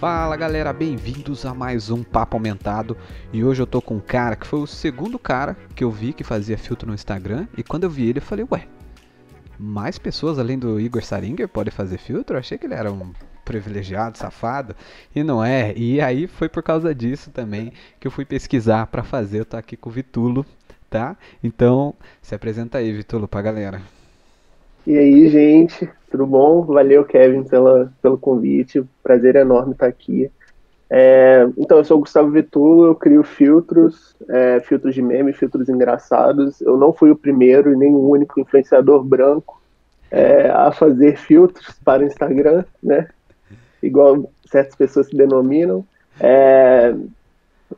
Fala galera, bem-vindos a mais um Papo Aumentado. E hoje eu tô com um cara que foi o segundo cara que eu vi que fazia filtro no Instagram. E quando eu vi ele, eu falei, ué, mais pessoas além do Igor Saringer podem fazer filtro? Eu achei que ele era um privilegiado, safado. E não é. E aí foi por causa disso também que eu fui pesquisar para fazer. Eu tô aqui com o Vitulo, tá? Então, se apresenta aí, Vitulo, pra galera. E aí, gente, tudo bom? Valeu, Kevin, pela, pelo convite. Prazer enorme estar aqui. É, então, eu sou o Gustavo Vitulo, eu crio filtros, é, filtros de meme, filtros engraçados. Eu não fui o primeiro e nem o único influenciador branco é, a fazer filtros para o Instagram, né? Igual certas pessoas se denominam. É,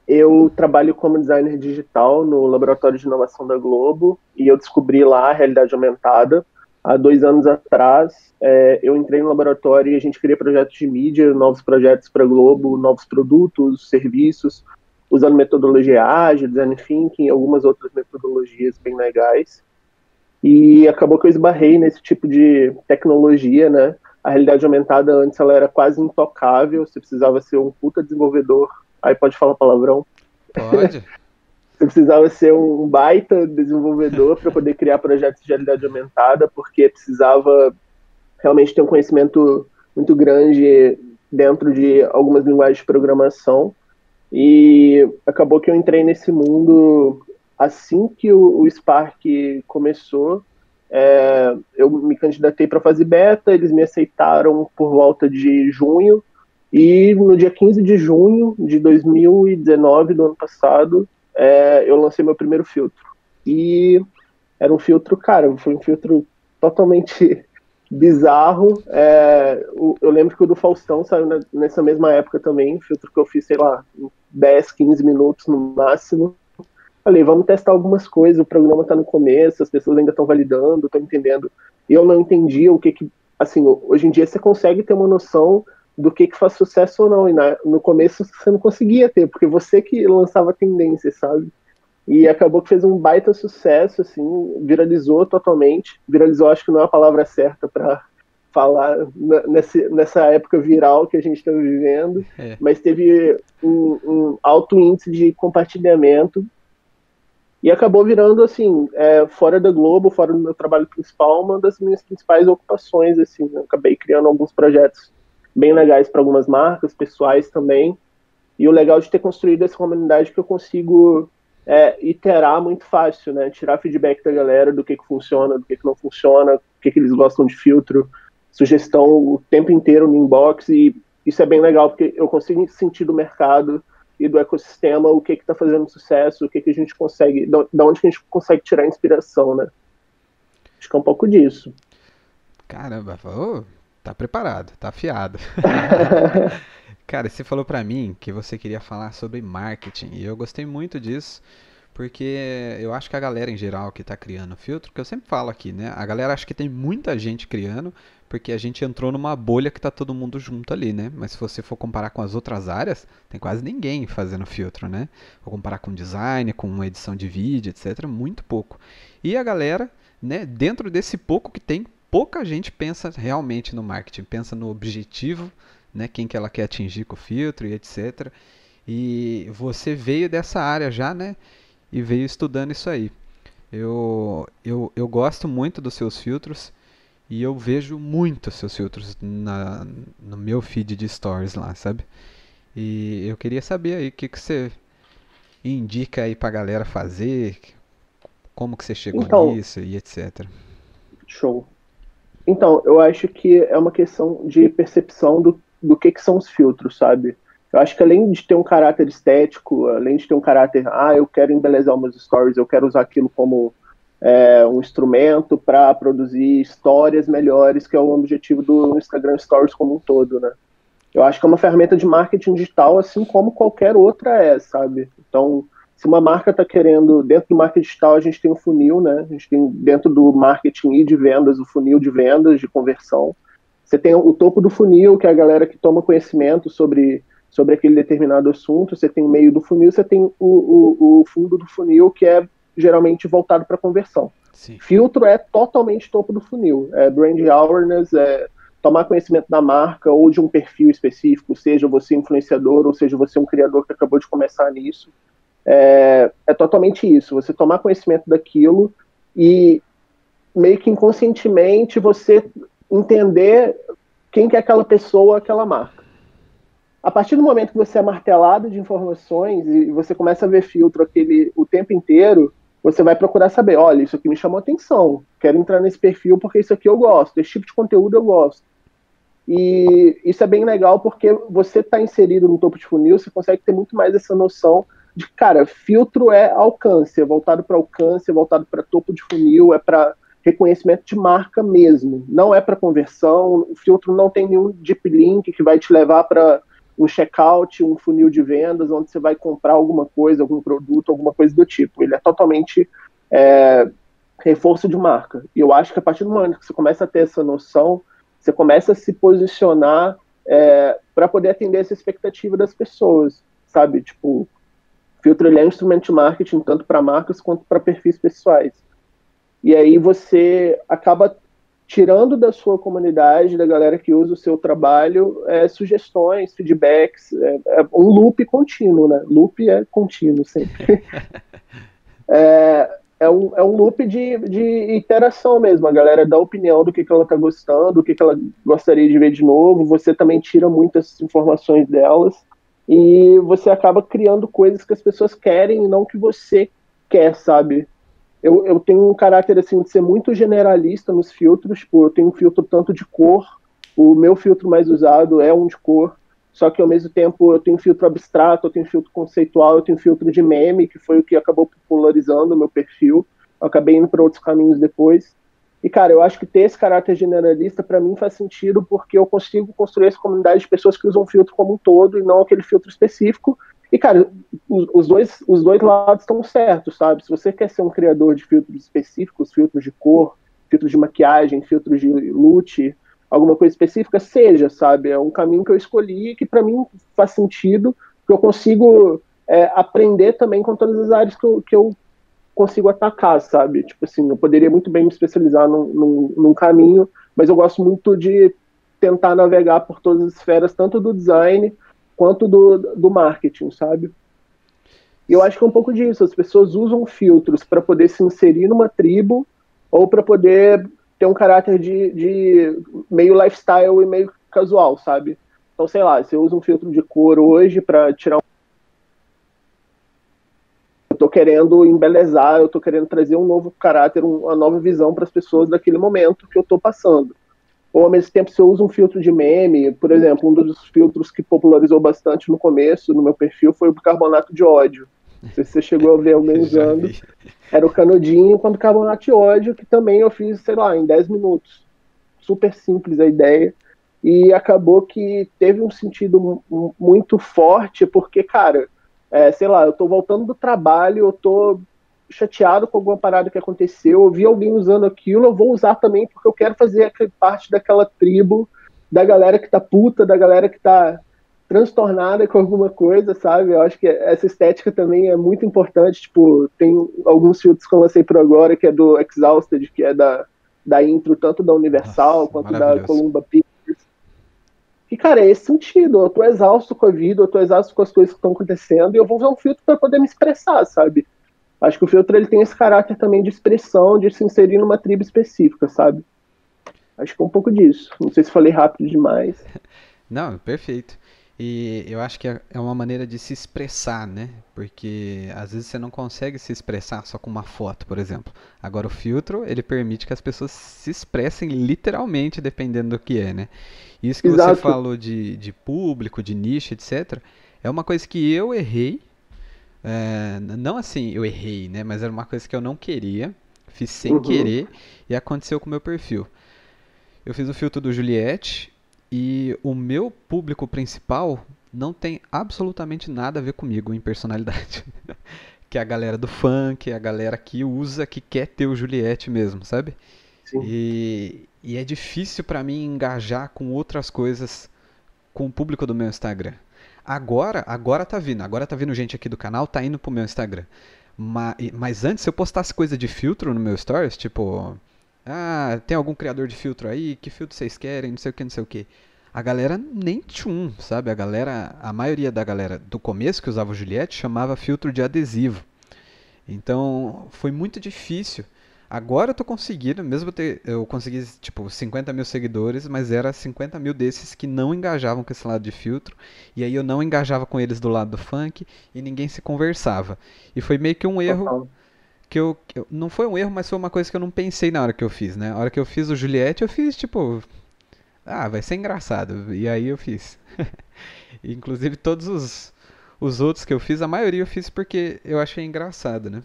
eu trabalho como designer digital no Laboratório de Inovação da Globo e eu descobri lá a realidade aumentada há dois anos atrás, é, eu entrei no laboratório e a gente cria projetos de mídia, novos projetos para Globo, novos produtos, serviços, usando metodologia ágil, design thinking algumas outras metodologias bem legais. E acabou que eu esbarrei nesse tipo de tecnologia, né? A realidade aumentada antes ela era quase intocável, você precisava ser um puta desenvolvedor. Aí pode falar palavrão? Pode. Você precisava ser um baita desenvolvedor para poder criar projetos de realidade aumentada, porque precisava realmente ter um conhecimento muito grande dentro de algumas linguagens de programação. E acabou que eu entrei nesse mundo assim que o, Spark começou. É, eu me candidatei para fazer beta, eles me aceitaram por volta de junho. E no dia 15 de junho de 2019, do ano passado, é, eu lancei meu primeiro filtro. E era um filtro, cara, foi um filtro totalmente bizarro. É, eu lembro que o do Faustão saiu nessa mesma época também, filtro que eu fiz, sei lá, 10, 15 minutos no máximo. Falei, vamos testar algumas coisas, o programa está no começo, as pessoas ainda estão validando, estão entendendo. E eu não entendia o que que, assim, hoje em dia você consegue ter uma noção do que, que faz sucesso ou não. E na, no começo você não conseguia ter, porque você que lançava tendência, sabe? E acabou que fez um baita sucesso, assim, viralizou totalmente. Viralizou, acho que não é a palavra certa para falar nessa, nessa época viral que a gente está vivendo, é. mas teve um, um, alto índice de compartilhamento e acabou virando assim, é, fora da Globo, fora do meu trabalho principal, uma das minhas principais ocupações, assim, eu acabei criando alguns projetos bem legais para algumas marcas, pessoais também. E o legal de ter construído essa comunidade é que eu consigo é, iterar muito fácil, né? Tirar feedback da galera do que, que funciona, do que, que não funciona, o que, que eles gostam de filtro, sugestão o tempo inteiro no inbox. E isso é bem legal, porque eu consigo sentir do mercado e do ecossistema o que está fazendo sucesso, o que, que a gente consegue, da onde que a gente consegue tirar inspiração, né? Acho que é um pouco disso. Caramba, oh, Tá preparado, tá afiado. Cara, você falou pra mim que você queria falar sobre marketing e eu gostei muito disso, porque eu acho que a galera em geral que tá criando filtro, que eu sempre falo aqui, né? A galera acha que tem muita gente criando, porque a gente entrou numa bolha que tá todo mundo junto ali, né? Mas se você for comparar com as outras áreas, tem quase ninguém fazendo filtro, né? Vou comparar com design, com edição de vídeo, etc, muito pouco. E a galera, né, dentro desse pouco que tem, pouca gente pensa realmente no marketing, pensa no objetivo, né, quem que ela quer atingir com o filtro e etc. E você veio dessa área já, né, e veio estudando isso aí. Eu, eu, eu gosto muito dos seus filtros e eu vejo muito seus filtros na, no meu feed de stories lá, sabe? E eu queria saber aí o que, que você indica aí pra galera fazer, como que você chegou então, nisso e etc. Show. Então, eu acho que é uma questão de percepção do, do que, que são os filtros, sabe? Eu acho que além de ter um caráter estético, além de ter um caráter, ah, eu quero embelezar meus stories, eu quero usar aquilo como é, um instrumento para produzir histórias melhores, que é o objetivo do Instagram Stories como um todo, né? Eu acho que é uma ferramenta de marketing digital, assim como qualquer outra é, sabe? Então, se uma marca está querendo, dentro do marketing digital, a gente tem um funil, né? A gente tem dentro do marketing e de vendas, o funil de vendas, de conversão. Você tem o topo do funil, que é a galera que toma conhecimento sobre, sobre aquele determinado assunto. Você tem o meio do funil, você tem o, o, o fundo do funil, que é geralmente voltado para conversão. Sim. Filtro é totalmente topo do funil. É brand awareness, é tomar conhecimento da marca ou de um perfil específico, seja você influenciador ou seja você um criador que acabou de começar nisso. É, é totalmente isso, você tomar conhecimento daquilo e meio que inconscientemente você entender quem que é aquela pessoa, aquela marca. A partir do momento que você é martelado de informações e você começa a ver filtro aquele o tempo inteiro, você vai procurar saber, olha, isso aqui me chamou atenção, quero entrar nesse perfil porque isso aqui eu gosto, esse tipo de conteúdo eu gosto. E isso é bem legal porque você está inserido no topo de funil, você consegue ter muito mais essa noção de, cara, filtro é alcance, é voltado para alcance, é voltado para topo de funil, é para reconhecimento de marca mesmo. Não é para conversão, o filtro não tem nenhum deep link que vai te levar para um checkout, um funil de vendas, onde você vai comprar alguma coisa, algum produto, alguma coisa do tipo. Ele é totalmente é, reforço de marca. E eu acho que a partir do momento que você começa a ter essa noção, você começa a se posicionar é, para poder atender essa expectativa das pessoas, sabe? Tipo, filtro ele é um instrumento de marketing tanto para marcas quanto para perfis pessoais. E aí você acaba tirando da sua comunidade, da galera que usa o seu trabalho, é, sugestões, feedbacks, é, é, um loop contínuo, né? Loop é contínuo sempre. é, é, um, é um loop de, de interação mesmo. A galera dá opinião do que, que ela tá gostando, do que, que ela gostaria de ver de novo. Você também tira muitas informações delas e você acaba criando coisas que as pessoas querem e não que você quer, sabe? eu, eu tenho um caráter assim de ser muito generalista nos filtros, tipo, eu tenho um filtro tanto de cor, o meu filtro mais usado é um de cor, só que ao mesmo tempo eu tenho filtro abstrato, eu tenho filtro conceitual, eu tenho filtro de meme, que foi o que acabou popularizando o meu perfil. Eu acabei indo para outros caminhos depois. E cara, eu acho que ter esse caráter generalista para mim faz sentido porque eu consigo construir essa comunidade de pessoas que usam filtro como um todo e não aquele filtro específico e, cara, os, dois, os dois lados estão certos, sabe? Se você quer ser um criador de filtros específicos, filtros de cor, filtros de maquiagem, filtros de look, alguma coisa específica, seja, sabe? É um caminho que eu escolhi que para mim faz sentido, que eu consigo é, aprender também com todas as áreas que eu, que eu consigo atacar, sabe? Tipo assim, eu poderia muito bem me especializar num, num, num caminho, mas eu gosto muito de tentar navegar por todas as esferas, tanto do design quanto do, do marketing, sabe? E eu acho que é um pouco disso. As pessoas usam filtros para poder se inserir numa tribo ou para poder ter um caráter de, de meio lifestyle e meio casual, sabe? Então, sei lá, você usa um filtro de cor hoje para tirar um. Tô querendo embelezar, eu tô querendo trazer um novo caráter, uma nova visão para as pessoas daquele momento que eu tô passando ou ao mesmo tempo se eu uso um filtro de meme, por exemplo, um dos filtros que popularizou bastante no começo no meu perfil foi o carbonato de ódio. Não sei se você chegou a ver alguém usando. Era o canudinho com carbonato de ódio, que também eu fiz, sei lá, em 10 minutos. Super simples a ideia. E acabou que teve um sentido muito forte, porque, cara, é, sei lá, eu tô voltando do trabalho, eu tô chateado com alguma parada que aconteceu, eu vi alguém usando aquilo, eu vou usar também porque eu quero fazer parte daquela tribo da galera que tá puta, da galera que tá transtornada com alguma coisa, sabe? Eu acho que essa estética também é muito importante. Tipo, tem alguns filtros que eu lancei por agora, que é do Exhausted, que é da, da intro, tanto da Universal Nossa, quanto da Columba Pictures. E, cara, é esse sentido. Eu tô exausto com a vida, eu tô exausto com as coisas que estão acontecendo, e eu vou usar um filtro para poder me expressar, sabe? Acho que o filtro ele tem esse caráter também de expressão, de se inserir numa tribo específica, sabe? Acho que é um pouco disso. Não sei se falei rápido demais. Não, perfeito. E eu acho que é, é uma maneira de se expressar, né? Porque às vezes você não consegue se expressar só com uma foto, por exemplo. Agora o filtro, ele permite que as pessoas se expressem literalmente, dependendo do que é, né? Isso que Exato. você falou de, de público, de nicho, etc. É uma coisa que eu errei é, não assim, eu errei, né? Mas era uma coisa que eu não queria, fiz sem uhum. querer e aconteceu com o meu perfil. Eu fiz o filtro do Juliette e o meu público principal não tem absolutamente nada a ver comigo em personalidade. que é a galera do funk, a galera que usa, que quer ter o Juliette mesmo, sabe? Sim. E, e é difícil para mim engajar com outras coisas com o público do meu Instagram. Agora, agora tá vindo. Agora tá vindo gente aqui do canal, tá indo pro meu Instagram. Mas, mas antes, se eu postasse coisa de filtro no meu stories, tipo Ah, tem algum criador de filtro aí? Que filtro vocês querem? Não sei o que, não sei o que. A galera nem tchum, sabe? A galera, a maioria da galera do começo que usava o Juliette chamava filtro de adesivo. Então foi muito difícil. Agora eu tô conseguindo, mesmo eu, ter, eu consegui tipo 50 mil seguidores, mas era 50 mil desses que não engajavam com esse lado de filtro. E aí eu não engajava com eles do lado do funk e ninguém se conversava. E foi meio que um erro que eu, que eu, Não foi um erro, mas foi uma coisa que eu não pensei na hora que eu fiz, né? A hora que eu fiz o Juliette, eu fiz tipo. Ah, vai ser engraçado. E aí eu fiz. Inclusive todos os, os outros que eu fiz, a maioria eu fiz porque eu achei engraçado, né?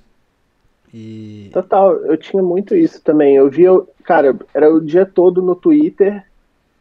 E... Total, eu tinha muito isso também. Eu via, cara, era o dia todo no Twitter,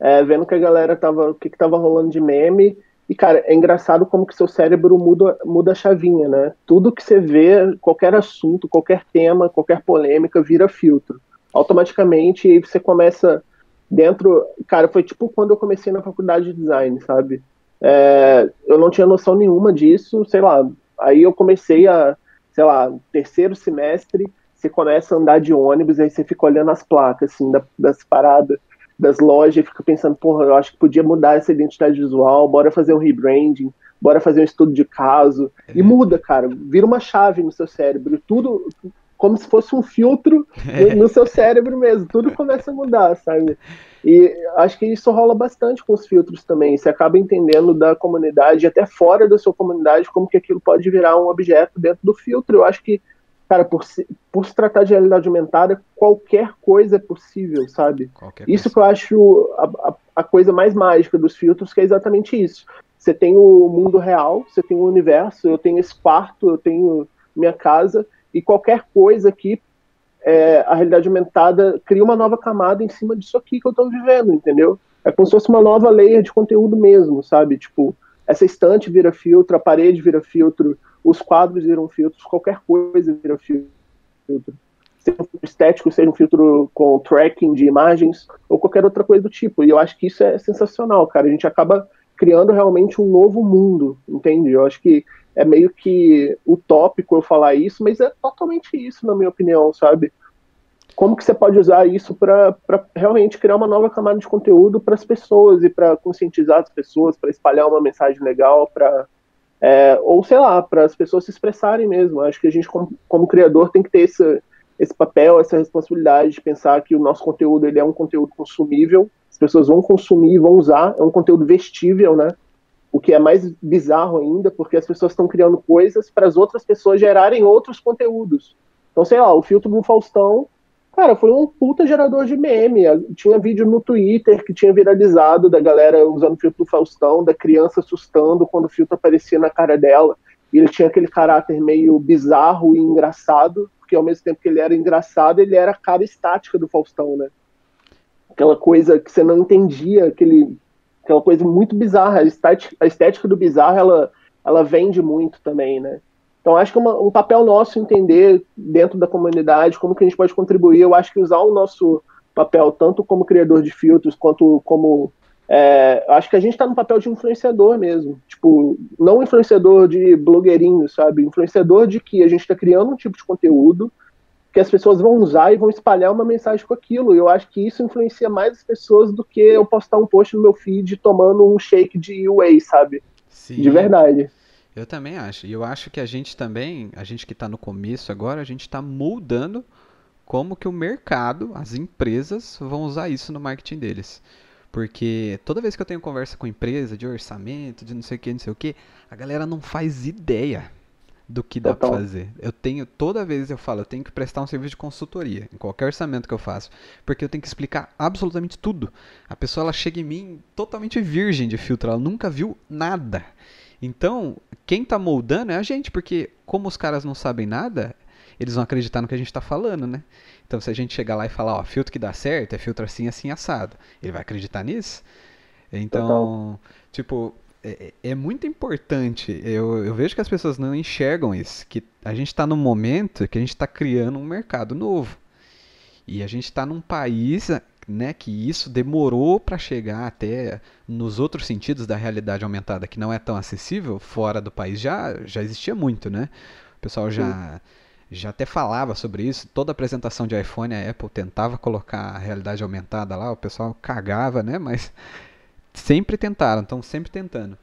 é, vendo que a galera tava, o que, que tava rolando de meme. E, cara, é engraçado como que seu cérebro muda, muda a chavinha, né? Tudo que você vê, qualquer assunto, qualquer tema, qualquer polêmica, vira filtro. Automaticamente, aí você começa dentro. Cara, foi tipo quando eu comecei na faculdade de design, sabe? É, eu não tinha noção nenhuma disso, sei lá. Aí eu comecei a, sei lá, terceiro semestre, você começa a andar de ônibus, aí você fica olhando as placas, assim, das paradas das lojas e fica pensando, porra, eu acho que podia mudar essa identidade visual, bora fazer um rebranding, bora fazer um estudo de caso. É. E muda, cara, vira uma chave no seu cérebro. Tudo como se fosse um filtro é. no seu cérebro mesmo. Tudo começa a mudar, sabe? E acho que isso rola bastante com os filtros também. Você acaba entendendo da comunidade, até fora da sua comunidade, como que aquilo pode virar um objeto dentro do filtro. Eu acho que cara, por se, por se tratar de realidade aumentada, qualquer coisa é possível, sabe? Qualquer isso que eu acho a, a, a, coisa mais mágica dos filtros, que é exatamente isso. Você tem o mundo real, você tem o universo, eu tenho esse quarto, eu tenho minha casa, e qualquer coisa aqui, é, a realidade aumentada cria uma nova camada em cima disso aqui que eu estou vivendo, entendeu? É como se fosse uma nova layer de conteúdo mesmo, sabe? Tipo, essa estante vira filtro, a parede vira filtro, os quadros viram filtros, qualquer coisa vira filtro. Seja um filtro estético, seja um filtro com tracking de imagens, ou qualquer outra coisa do tipo. E eu acho que isso é sensacional, cara. A gente acaba criando realmente um novo mundo, entende? Eu acho que é meio que utópico eu falar isso, mas é totalmente isso, na minha opinião, sabe? Como que você pode usar isso para realmente criar uma nova camada de conteúdo para as pessoas e para conscientizar as pessoas, para espalhar uma mensagem legal, para é, ou sei lá, para as pessoas se expressarem mesmo. Acho que a gente, como, como, criador, tem que ter esse, esse papel, essa responsabilidade de pensar que o nosso conteúdo ele é um conteúdo consumível, as pessoas vão consumir, vão usar, é um conteúdo vestível, né? O que é mais bizarro ainda, porque as pessoas estão criando coisas para as outras pessoas gerarem outros conteúdos. Então, sei lá, o filtro do Faustão Cara, foi um puta gerador de meme. Tinha vídeo no Twitter que tinha viralizado da galera usando o filtro do Faustão, da criança assustando quando o filtro aparecia na cara dela. E ele tinha aquele caráter meio bizarro e engraçado, porque ao mesmo tempo que ele era engraçado, ele era a cara estática do Faustão, né? Aquela coisa que você não entendia, aquele, aquela coisa muito bizarra. A estética, a estética do bizarro, ela, ela vende muito também, né? Então, acho que é uma, um papel nosso entender dentro da comunidade como que a gente pode contribuir. Eu acho que usar o nosso papel, tanto como criador de filtros, quanto como. É, acho que a gente está no papel de influenciador mesmo. Tipo, não influenciador de blogueirinho, sabe? Influenciador de que a gente está criando um tipo de conteúdo que as pessoas vão usar e vão espalhar uma mensagem com aquilo. E eu acho que isso influencia mais as pessoas do que eu postar um post no meu feed tomando um shake de whey, sabe? Sim. De verdade. Eu também acho. E eu acho que a gente também, a gente que está no começo agora, a gente está moldando como que o mercado, as empresas vão usar isso no marketing deles. Porque toda vez que eu tenho conversa com empresa de orçamento, de não sei o que, não sei o que, a galera não faz ideia do que dá para fazer. Eu tenho, toda vez eu falo, eu tenho que prestar um serviço de consultoria em qualquer orçamento que eu faço, porque eu tenho que explicar absolutamente tudo. A pessoa ela chega em mim totalmente virgem de filtro, ela nunca viu nada. Então, quem está moldando é a gente, porque como os caras não sabem nada, eles vão acreditar no que a gente está falando, né? Então, se a gente chegar lá e falar, ó, filtro que dá certo é filtro assim, assim, assado, ele vai acreditar nisso? Então, Total. tipo, é, é, muito importante. Eu, eu vejo que as pessoas não enxergam isso, que a gente está num momento que a gente está criando um mercado novo. E a gente está num país né, que isso demorou para chegar até nos outros sentidos da realidade aumentada, que não é tão acessível, fora do país já, já existia muito, né? O pessoal já, já até falava sobre isso. Toda apresentação de iPhone, a Apple tentava colocar a realidade aumentada lá, o pessoal cagava, né? Mas sempre tentaram, estão sempre tentando.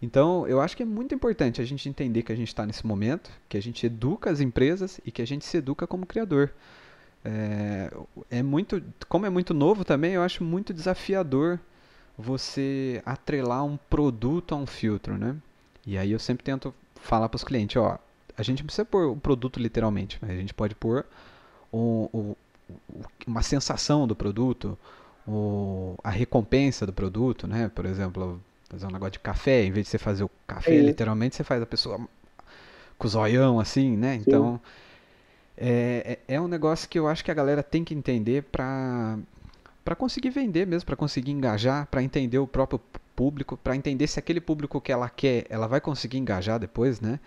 Então, eu acho que é muito importante a gente entender que a gente está nesse momento, que a gente educa as empresas e que a gente se educa como criador. É, é muito, como é muito novo também, eu acho muito desafiador você atrelar um produto a um filtro, né? E aí eu sempre tento falar para os clientes, ó, a gente não precisa pôr o produto literalmente, mas a gente pode pôr o, o, uma sensação do produto, o, a recompensa do produto, né? Por exemplo, fazer um negócio de café, em vez de você fazer o café literalmente, você faz a pessoa com o zoião assim, né? Então, é, é, é um negócio que eu acho que a galera tem que entender para para conseguir vender mesmo, para conseguir engajar, para entender o próprio público, para entender se aquele público que ela quer, ela vai conseguir engajar depois, né?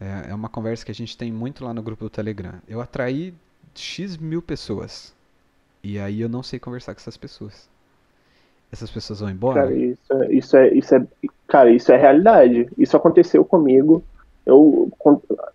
É, é uma conversa que a gente tem muito lá no grupo do Telegram. Eu atraí X mil pessoas. E aí eu não sei conversar com essas pessoas. Essas pessoas vão embora? Cara, isso é, isso é, isso é, cara, isso é realidade. Isso aconteceu comigo. Eu,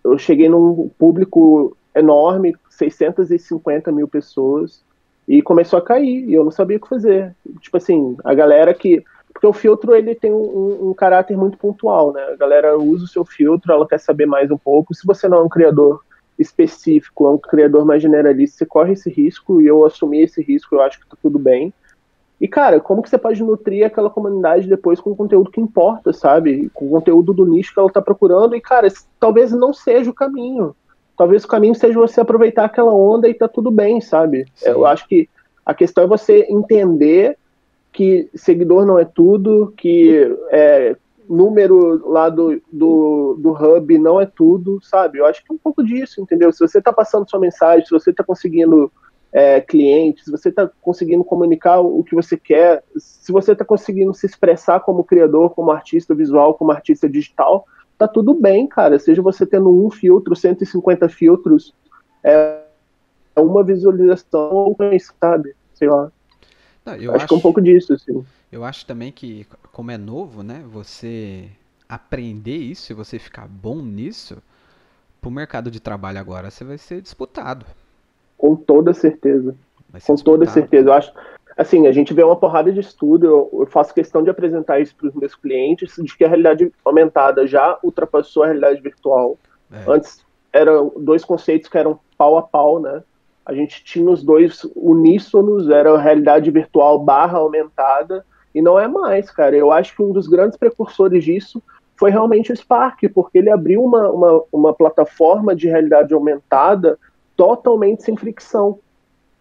eu cheguei num público enorme, 650 mil pessoas, e começou a cair, e eu não sabia o que fazer. Tipo assim, a galera que. Porque o filtro ele tem um, um caráter muito pontual, né? A galera usa o seu filtro, ela quer saber mais um pouco. Se você não é um criador específico, é um criador mais generalista, você corre esse risco, e eu assumi esse risco, eu acho que tá tudo bem. E, cara, como que você pode nutrir aquela comunidade depois com conteúdo que importa, sabe? Com conteúdo do nicho que ela tá procurando, e, cara, talvez não seja o caminho talvez o caminho seja você aproveitar aquela onda e tá tudo bem, sabe? Sim. Eu acho que a questão é você entender que seguidor não é tudo, que é, número lá do, do, do hub não é tudo, sabe? Eu acho que é um pouco disso, entendeu? Se você tá passando sua mensagem, se você tá conseguindo é, clientes, se você está conseguindo comunicar o que você quer, se você está conseguindo se expressar como criador, como artista visual, como artista digital, tá tudo bem, cara. Seja você tendo um filtro, 150 filtros, é uma visualização ou sabe? Sei lá. Não, eu acho, acho que é um pouco disso, assim. Eu acho também que, como é novo, né, você aprender isso e você ficar bom nisso, pro mercado de trabalho agora você vai ser disputado. Com toda certeza. Com disputado. toda certeza. Eu acho, assim, a gente vê uma porrada de estudo, eu, faço questão de apresentar isso para os meus clientes, de que a realidade aumentada já ultrapassou a realidade virtual. É. Antes eram dois conceitos que eram pau a pau, né? A gente tinha os dois uníssonos, era a realidade virtual barra aumentada, e não é mais, cara. Eu acho que um dos grandes precursores disso foi realmente o Spark, porque ele abriu uma, uma, uma plataforma de realidade aumentada totalmente sem fricção.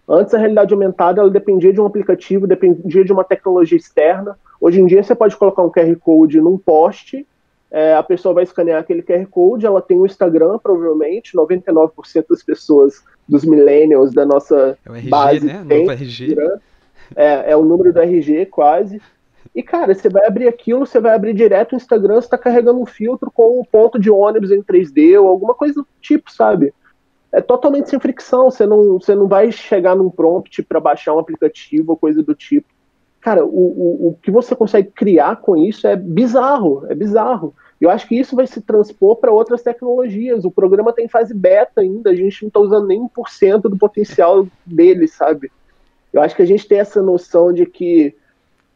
Antes a realidade aumentada ela dependia de um aplicativo, dependia de uma tecnologia externa. Hoje em dia você pode colocar um QR Code num poste, é, a pessoa vai escanear aquele QR Code, ela tem o um Instagram, provavelmente, 99% das pessoas, dos millennials da nossa é o RG, base né? tem RG. É, é o número do RG quase. E, cara, você vai abrir aquilo, você vai abrir direto o Instagram, você está carregando um filtro com um ponto de ônibus em 3D ou alguma coisa do tipo, sabe? É totalmente sem fricção. Você não, você não vai chegar num prompt para baixar um aplicativo ou coisa do tipo. Cara, o, o, o que você consegue criar com isso é bizarro, é bizarro. Eu acho que isso vai se transpor para outras tecnologias. O programa está em fase beta ainda, a gente não está usando nem 1% do potencial dele, sabe? Eu acho que a gente tem essa noção de que.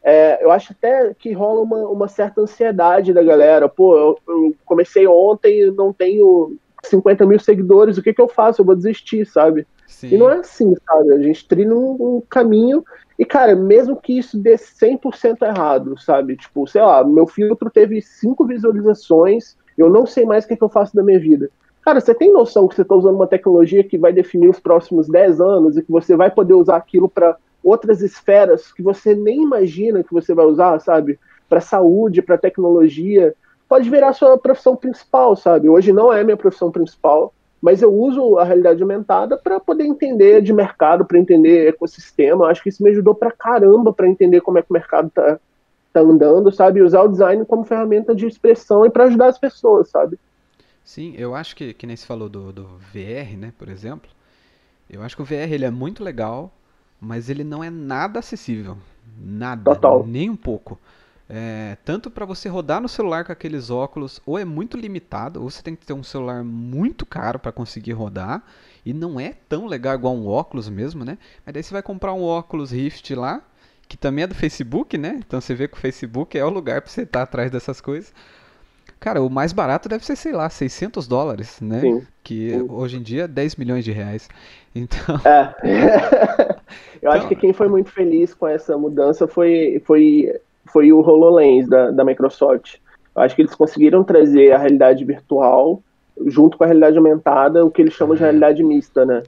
É, eu acho até que rola uma, uma certa ansiedade da galera. Pô, eu, eu comecei ontem e não tenho 50 mil seguidores, o que, que eu faço? Eu vou desistir, sabe? Sim. E não é assim, sabe? A gente trilha um, um, caminho e, cara, mesmo que isso dê 100% errado, sabe? Tipo, sei lá, meu filtro teve cinco visualizações, eu não sei mais o que, que eu faço da minha vida. Cara, você tem noção que você está usando uma tecnologia que vai definir os próximos 10 anos e que você vai poder usar aquilo para outras esferas que você nem imagina que você vai usar, sabe? Para saúde, para tecnologia pode virar sua profissão principal, sabe? Hoje não é minha profissão principal, mas eu uso a realidade aumentada para poder entender de mercado, para entender ecossistema. Acho que isso me ajudou pra caramba para entender como é que o mercado tá, tá andando, sabe? Usar o design como ferramenta de expressão e para ajudar as pessoas, sabe? Sim, eu acho que, que nem se falou do, do VR, né, por exemplo. Eu acho que o VR ele é muito legal, mas ele não é nada acessível. Nada. Total. Nem um pouco. É, tanto para você rodar no celular com aqueles óculos, ou é muito limitado, ou você tem que ter um celular muito caro para conseguir rodar, e não é tão legal igual um óculos mesmo, né? Mas daí você vai comprar um óculos Rift lá, que também é do Facebook, né? Então você vê que o Facebook é o lugar para você estar tá atrás dessas coisas. Cara, o mais barato deve ser, sei lá, 600 dólares, né? Sim. Que Sim. hoje em dia é 10 milhões de reais. Então. É. Eu então... acho que quem foi muito feliz com essa mudança foi, foi, foi o HoloLens da, da Microsoft. Eu acho que eles conseguiram trazer a realidade virtual junto com a realidade aumentada, o que eles chamam de é. realidade mista, né?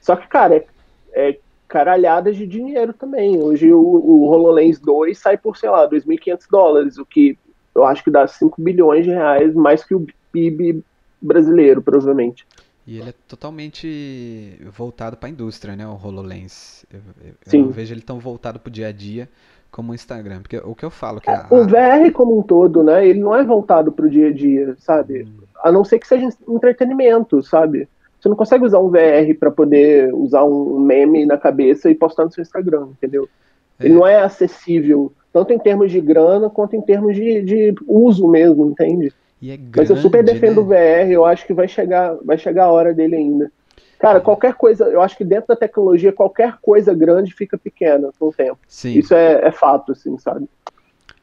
Só que, cara, é, é caralhadas de dinheiro também. Hoje o, o HoloLens 2 sai por, sei lá, 2.500 dólares, o que eu acho que dá 5 bilhões de reais, mais que o PIB brasileiro, provavelmente. E ele é totalmente voltado para a indústria, né, o HoloLens. Eu, eu, Sim. eu vejo ele tão voltado para o dia a dia como o Instagram. Porque o que eu falo que é, a... O VR como um todo, né, ele não é voltado para o dia a dia, sabe? Hum. A não ser que seja entretenimento, sabe? Você não consegue usar um VR para poder usar um meme na cabeça e postar no seu Instagram, entendeu? É. Ele não é acessível tanto em termos de grana quanto em termos de, de uso mesmo, entende? É grande, Mas eu super defendo né? o VR, eu acho que vai chegar, vai chegar a hora dele ainda. Cara, qualquer coisa, eu acho que dentro da tecnologia, qualquer coisa grande fica pequena com o tempo. Sim. Isso é, é fato, assim, sabe?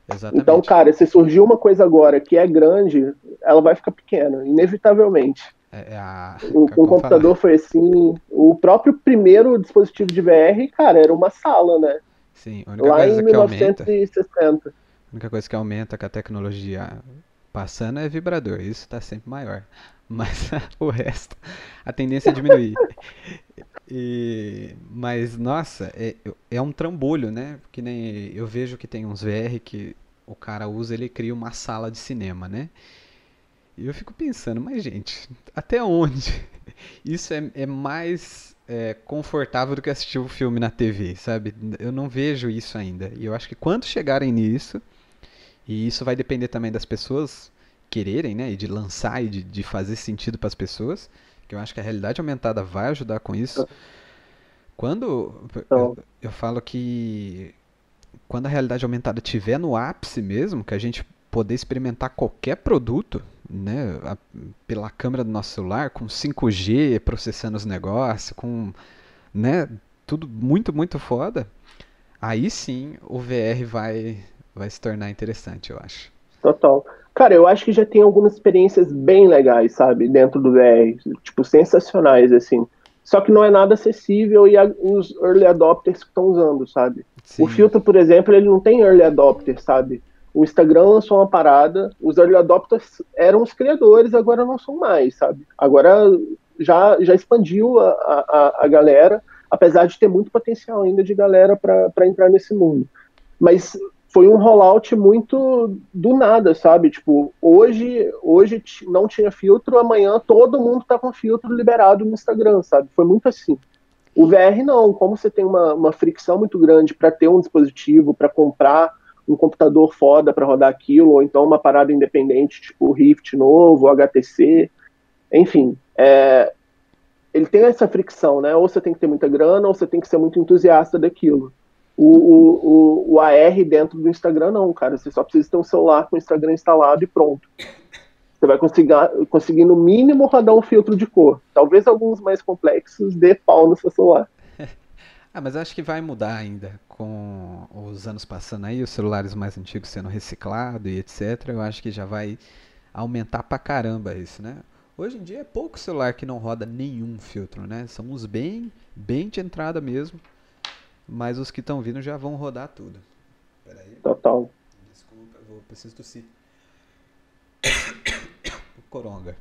Exatamente. Então, cara, se surgir uma coisa agora que é grande, ela vai ficar pequena, inevitavelmente. É, é a... o, o computador foi assim. O próprio primeiro dispositivo de VR, cara, era uma sala, né? Sim, a única Lá coisa em que aumenta. 1960. A única coisa que aumenta com a tecnologia passando é vibrador, isso está sempre maior. Mas o resto, a tendência é diminuir. E, mas, nossa, é, é um trambolho, né? Que nem eu vejo que tem uns VR que o cara usa, ele cria uma sala de cinema, né? E eu fico pensando, mas gente, até onde isso é, é mais é, confortável do que assistir o um filme na TV, sabe? Eu não vejo isso ainda. E eu acho que quando chegarem nisso, e isso vai depender também das pessoas quererem, né? E de lançar e de, de fazer sentido para as pessoas, que eu acho que a realidade aumentada vai ajudar com isso. Quando eu, eu falo que quando a realidade aumentada estiver no ápice mesmo, que a gente poder experimentar qualquer produto, né, a, pela câmera do nosso celular, com 5G processando os negócios, com, né, tudo muito, muito foda, aí sim o VR vai, vai se tornar interessante, eu acho. Total. Cara, eu acho que já tem algumas experiências bem legais, sabe, dentro do VR, tipo, sensacionais, assim. Só que não é nada acessível e a, os early adopters que estão usando, sabe? Sim. O filtro, por exemplo, ele não tem early adopter, sabe? O Instagram lançou uma parada, os early adopters eram os criadores, agora não são mais, sabe? Agora já, já expandiu a, a, a galera, apesar de ter muito potencial ainda de galera para entrar nesse mundo. Mas foi um rollout muito do nada, sabe? Tipo, hoje, hoje não tinha filtro, amanhã todo mundo tá com filtro liberado no Instagram, sabe? Foi muito assim. O VR não, como você tem uma, uma fricção muito grande para ter um dispositivo, para comprar um computador foda para rodar aquilo, ou então uma parada independente, tipo Rift novo, o HTC, enfim, é, ele tem essa fricção, né? Ou você tem que ter muita grana, ou você tem que ser muito entusiasta daquilo. O, o, o, o AR dentro do Instagram, não, cara. Você só precisa ter um celular com o Instagram instalado e pronto. Você vai conseguir, conseguir no mínimo rodar um filtro de cor. Talvez alguns mais complexos dê pau no seu celular. ah, mas acho que vai mudar ainda. Com os anos passando aí, os celulares mais antigos sendo reciclados e etc. Eu acho que já vai aumentar pra caramba isso, né? Hoje em dia é pouco celular que não roda nenhum filtro, né? São uns bem, bem de entrada mesmo. Mas os que estão vindo já vão rodar tudo. Peraí. Total. Desculpa, eu vou, preciso tossir. O coronga.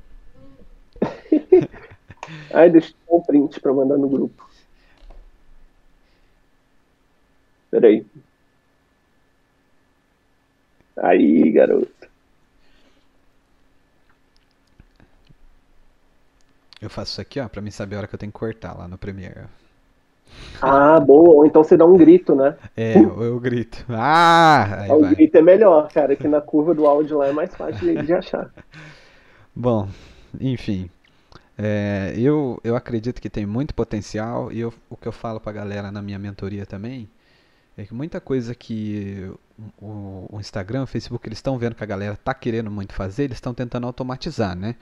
Ai, deixa eu um print pra mandar no grupo. Peraí. Aí, garoto. Eu faço isso aqui, ó, pra mim saber a hora que eu tenho que cortar lá no Premiere. Ah, boa. Ou então você dá um grito, né? É, eu, eu grito. Ah! o vai. grito é melhor, cara, que na curva do áudio lá é mais fácil de achar. Bom, enfim. É, eu, eu acredito que tem muito potencial e eu, o que eu falo pra galera na minha mentoria também é que muita coisa que o, o Instagram, o Facebook, eles estão vendo que a galera tá querendo muito fazer, eles estão tentando automatizar, né?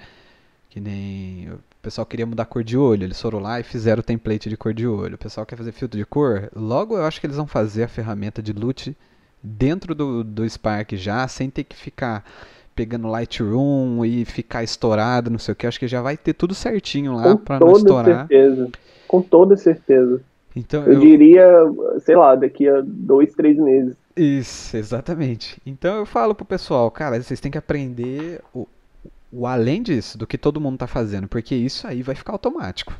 Que nem o pessoal queria mudar a cor de olho, eles foram lá e fizeram o template de cor de olho. O pessoal quer fazer filtro de cor, logo eu acho que eles vão fazer a ferramenta de loot dentro do, do Spark já, sem ter que ficar pegando Lightroom e ficar estourado, não sei o que. Acho que já vai ter tudo certinho lá para não estourar. Certeza. Com toda certeza. Então, eu, eu, diria, sei lá, daqui a dois, três meses. Isso, exatamente. Então eu falo pro pessoal, cara, vocês têm que aprender o, o além disso, do que todo mundo tá fazendo, porque isso aí vai ficar automático.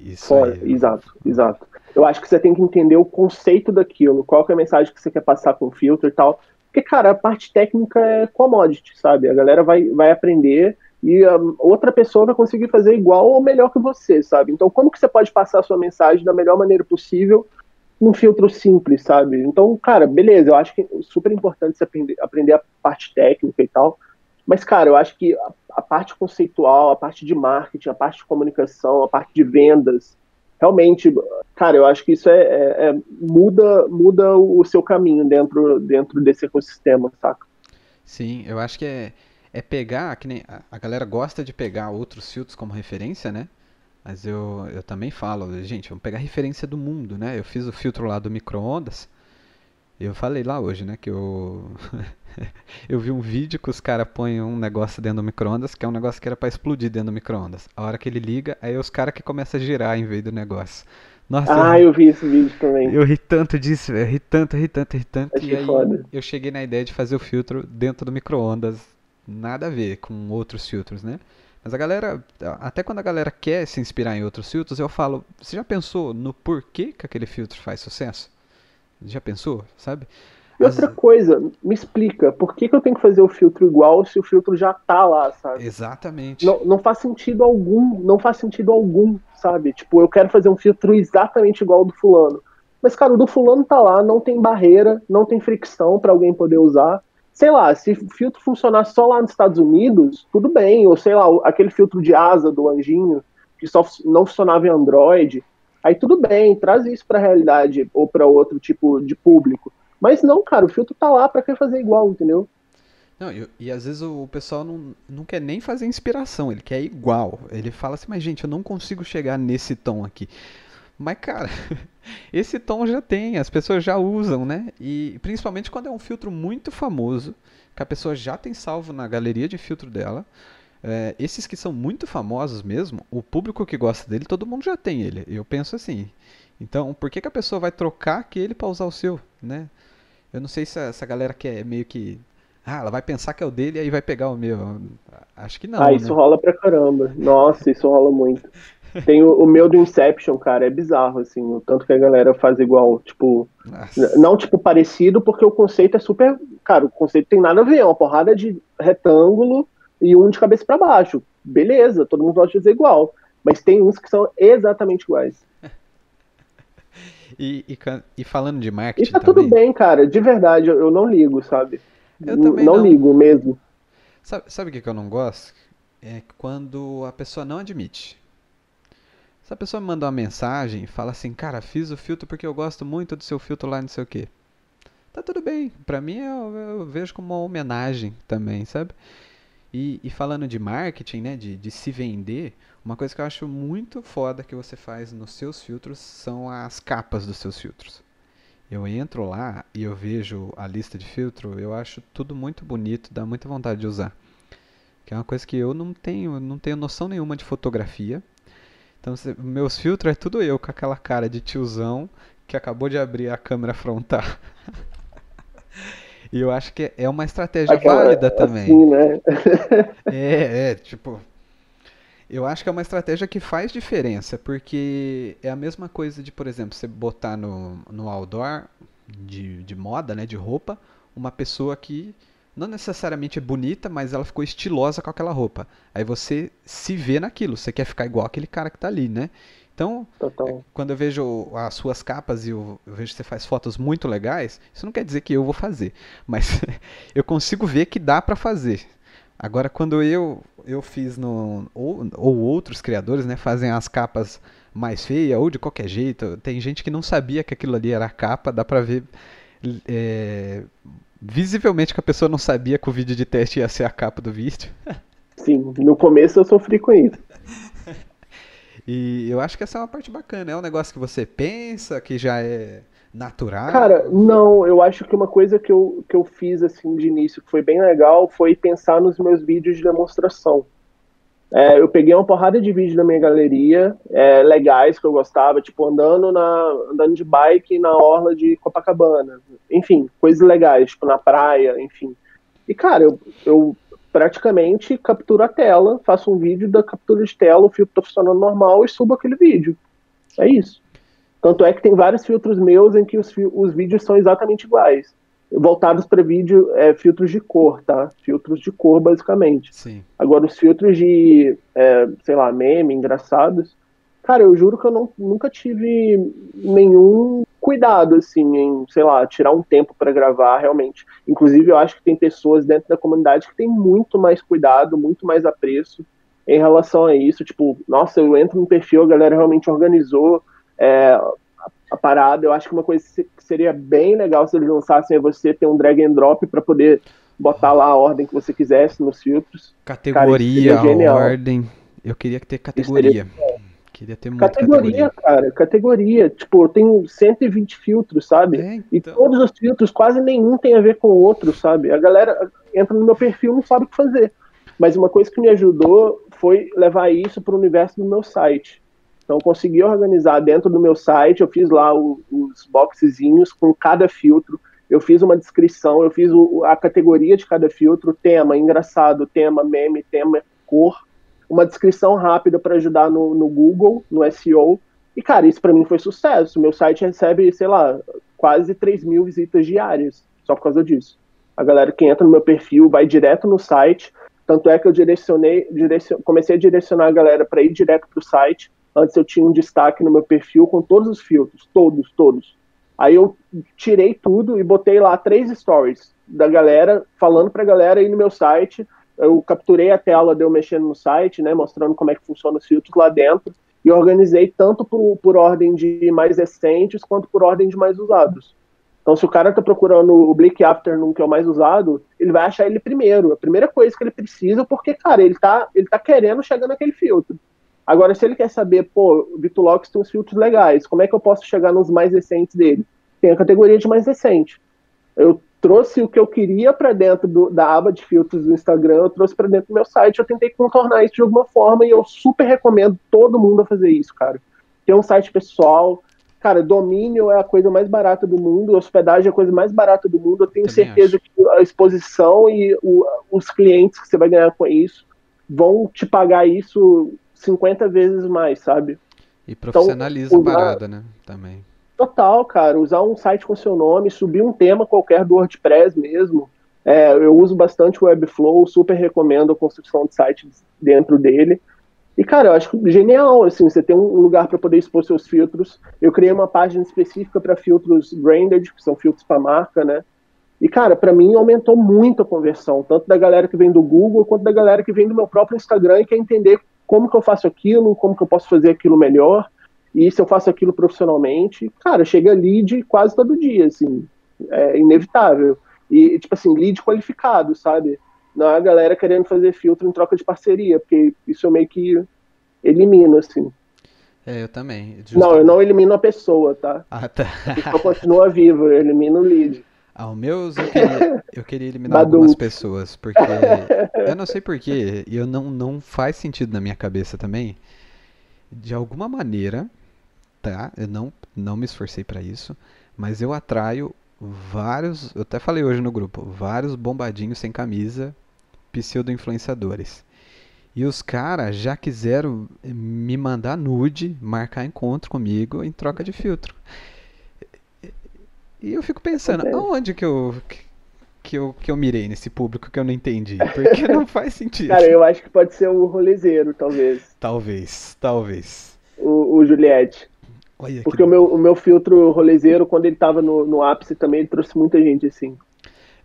Isso Fora, aí... Exato, exato. Eu acho que você tem que entender o conceito daquilo, qual é a mensagem que você quer passar com o filtro e tal. Porque, cara, a parte técnica é commodity, sabe? A galera vai, vai aprender e um, outra pessoa vai conseguir fazer igual ou melhor que você, sabe? Então, como que você pode passar a sua mensagem da melhor maneira possível num filtro simples, sabe? Então, cara, beleza, eu acho que é super importante você aprender, aprender a parte técnica e tal, mas, cara, eu acho que a, a parte conceitual, a parte de marketing, a parte de comunicação, a parte de vendas, realmente, cara, eu acho que isso é, é, é, muda muda o seu caminho dentro dentro desse ecossistema, saca? Sim, eu acho que é, é pegar, que nem a, a galera gosta de pegar outros filtros como referência, né? Mas eu, eu também falo, gente, vamos pegar referência do mundo, né? Eu fiz o filtro lá do micro-ondas. Eu falei lá hoje, né, que eu eu vi um vídeo que os caras põem um negócio dentro do micro-ondas, que é um negócio que era para explodir dentro do micro-ondas. A hora que ele liga, aí é os caras que começam a girar em vez do negócio. Nossa, ah, eu, eu vi esse vídeo também. Eu ri tanto disso, eu ri tanto, ri tanto, ri tanto. Achei e aí foda. eu cheguei na ideia de fazer o filtro dentro do micro-ondas. Nada a ver com outros filtros, né? Mas a galera, até quando a galera quer se inspirar em outros filtros, eu falo, você já pensou no porquê que aquele filtro faz sucesso? Já pensou, sabe? E outra As... coisa, me explica, por que, que eu tenho que fazer o filtro igual se o filtro já tá lá, sabe? Exatamente. Não, não faz sentido algum, não faz sentido algum, sabe? Tipo, eu quero fazer um filtro exatamente igual ao do fulano. Mas, cara, o do fulano tá lá, não tem barreira, não tem fricção para alguém poder usar. Sei lá, se o filtro funcionar só lá nos Estados Unidos, tudo bem. Ou sei lá, aquele filtro de asa do anjinho, que só não funcionava em Android, aí tudo bem, traz isso para a realidade ou para outro tipo de público. Mas não, cara, o filtro tá lá para quem fazer igual, entendeu? Não, e, e, às vezes o pessoal não, não quer nem fazer inspiração, ele quer igual. Ele fala assim, mas gente, eu não consigo chegar nesse tom aqui. Mas, cara, esse tom já tem, as pessoas já usam, né? E principalmente quando é um filtro muito famoso, que a pessoa já tem salvo na galeria de filtro dela. É, esses que são muito famosos mesmo, o público que gosta dele, todo mundo já tem ele. Eu penso assim. Então, por que, que a pessoa vai trocar aquele para usar o seu, né? Eu não sei se essa galera quer meio que. Ah, ela vai pensar que é o dele e aí vai pegar o meu. Acho que não. Ah, isso né? rola pra caramba. Nossa, isso rola muito. Tem o, o, meu do Inception, cara, é bizarro, assim, o tanto que a galera faz igual, tipo. Nossa. Não, tipo, parecido, porque o conceito é super. Cara, o conceito tem nada a ver, é uma porrada de retângulo e um de cabeça para baixo. Beleza, todo mundo pode fazer igual. Mas tem uns que são exatamente iguais. E, e, e, falando de marketing. E tá também, tudo bem, cara. De verdade, eu, eu não ligo, sabe? Eu também não, não ligo mesmo. Sabe, sabe o que, que eu não gosto? É quando a pessoa não admite. Se a pessoa me manda uma mensagem e fala assim, cara, fiz o filtro porque eu gosto muito do seu filtro lá, não sei o que. Tá tudo bem. Pra mim eu, eu vejo como uma homenagem também, sabe? E, e, falando de marketing, né, de, de se vender, uma coisa que eu acho muito foda que você faz nos seus filtros são as capas dos seus filtros. Eu entro lá e eu vejo a lista de filtro, eu acho tudo muito bonito, dá muita vontade de usar. Que é uma coisa que eu não tenho, não tenho noção nenhuma de fotografia. Então, meus filtros é tudo eu com aquela cara de tiozão que acabou de abrir a câmera frontal. E eu acho que é uma estratégia Aquela, válida também. Assim, né? é, é, tipo. Eu acho que é uma estratégia que faz diferença, porque é a mesma coisa de, por exemplo, você botar no, no outdoor de, de moda, né, de roupa, uma pessoa que não necessariamente é bonita, mas ela ficou estilosa com aquela roupa. Aí você se vê naquilo, você quer ficar igual aquele cara que está ali, né? Então, Total. É, quando eu vejo as suas capas e eu, eu, vejo que você faz fotos muito legais, isso não quer dizer que eu vou fazer, mas eu consigo ver que dá para fazer. Agora, quando eu eu fiz no ou, ou outros criadores, né, fazem as capas mais feias ou de qualquer jeito, tem gente que não sabia que aquilo ali era capa, dá para ver é, visivelmente que a pessoa não sabia que o vídeo de teste ia ser a capa do vídeo. Sim, no começo eu sofri com isso. E eu acho que essa é uma parte bacana. É um negócio que você pensa, que já é natural. Cara, não, eu acho que uma coisa que eu, que eu fiz assim de início que foi bem legal foi pensar nos meus vídeos de demonstração. É, eu peguei uma porrada de vídeos na minha galeria, é, legais que eu gostava, tipo andando na andando de bike na orla de Copacabana, enfim, coisas legais, tipo na praia, enfim. E cara, eu, eu praticamente capturo a tela, faço um vídeo da captura de tela, o filtro tá funcionando normal e subo aquele vídeo. É isso. Tanto é que tem vários filtros meus em que os, os vídeos são exatamente iguais. Voltados para vídeo, é, filtros de cor, tá? Filtros de cor, basicamente. Sim. Agora, os filtros de, é, sei lá, meme, engraçados, cara, eu juro que eu não, nunca tive nenhum cuidado, assim, em, sei lá, tirar um tempo para gravar, realmente. Inclusive, eu acho que tem pessoas dentro da comunidade que têm muito mais cuidado, muito mais apreço em relação a isso. Tipo, nossa, eu entro no perfil, a galera realmente organizou é, a parada. Eu acho que uma coisa que seria bem legal se eles lançassem é você ter um drag and drop para poder botar lá a ordem que você quisesse nos filtros. Categoria, Cara, ordem. Eu queria ter categoria. Queria ter muita categoria, categoria, cara, categoria. Tipo, eu tenho 120 filtros, sabe? É, então... E todos os filtros, quase nenhum tem a ver com o outro, sabe? A galera entra no meu perfil e não sabe o que fazer. Mas uma coisa que me ajudou foi levar isso para o universo do meu site. Então, consegui organizar dentro do meu site, eu fiz lá o, os boxezinhos com cada filtro, eu fiz uma descrição, eu fiz o, a categoria de cada filtro, tema engraçado, tema meme, tema cor, uma descrição rápida para ajudar no, no Google, no SEO. E, cara, isso para mim foi sucesso. Meu site recebe, sei lá, quase 3 mil visitas diárias, só por causa disso. A galera que entra no meu perfil vai direto no site, tanto é que eu direcionei, direcion, comecei a direcionar a galera para ir direto para o site, Antes eu tinha um destaque no meu perfil com todos os filtros, todos, todos. Aí eu tirei tudo e botei lá três stories da galera, falando pra galera ir no meu site. Eu capturei a tela de eu mexendo no site, né, mostrando como é que funciona os filtros lá dentro, e organizei tanto por, por ordem de mais recentes quanto por ordem de mais usados. Então, se o cara tá procurando o Bleak Afternoon, que é o mais usado, ele vai achar ele primeiro. A primeira coisa que ele precisa, porque, cara, ele tá, ele tá querendo chegar naquele filtro. Agora, se ele quer saber, pô, o Vitulux tem uns filtros legais, como é que eu posso chegar nos mais recentes dele? Tem a categoria de mais recente. Eu trouxe o que eu queria para dentro do, da aba de filtros do Instagram, eu trouxe para dentro do meu site, eu tentei contornar isso de alguma forma e eu super recomendo todo mundo a fazer isso, cara. Ter um site pessoal, cara, domínio é a coisa mais barata do mundo, hospedagem é a coisa mais barata do mundo. Eu tenho Também certeza acho. que a exposição e o, os clientes que você vai ganhar com isso vão te pagar isso 50 vezes mais, sabe? E profissionaliza então, a parada, né? Também. Total, cara. Usar um site com seu nome, subir um tema qualquer do WordPress mesmo. É, eu uso bastante o Webflow, super recomendo a construção de site dentro dele. E, cara, eu acho genial, assim, você tem um lugar para poder expor seus filtros. Eu criei uma página específica para filtros branded, que são filtros para marca, né? E, cara, para mim aumentou muito a conversão, tanto da galera que vem do Google, quanto da galera que vem do meu próprio Instagram e quer entender como que eu faço aquilo, como que eu posso fazer aquilo melhor, e se eu faço aquilo profissionalmente, cara, chega lead quase todo dia, assim, é inevitável. E, tipo assim, lead qualificado, sabe? Não é a galera querendo fazer filtro em troca de parceria, porque isso eu meio que elimino, assim. É, eu também. Justamente. Não, eu não elimino a pessoa, tá? Ah, tá. A pessoa continua viva, eu elimino o lead. Ao meus eu queria, eu queria eliminar algumas pessoas, porque eu não sei porquê, e eu não, não faz sentido na minha cabeça também. De alguma maneira, tá? Eu não, não me esforcei para isso, mas eu atraio vários, eu até falei hoje no grupo, vários bombadinhos sem camisa, pseudo-influenciadores. E os caras já quiseram me mandar nude, marcar encontro comigo em troca de filtro. E eu fico pensando, aonde que eu, que, eu, que eu mirei nesse público que eu não entendi? Porque não faz sentido. Cara, eu acho que pode ser o rolezeiro, talvez. Talvez, talvez. O, o Juliette. Olha Porque o meu, o meu filtro rolezeiro, quando ele tava no, no ápice também, ele trouxe muita gente assim.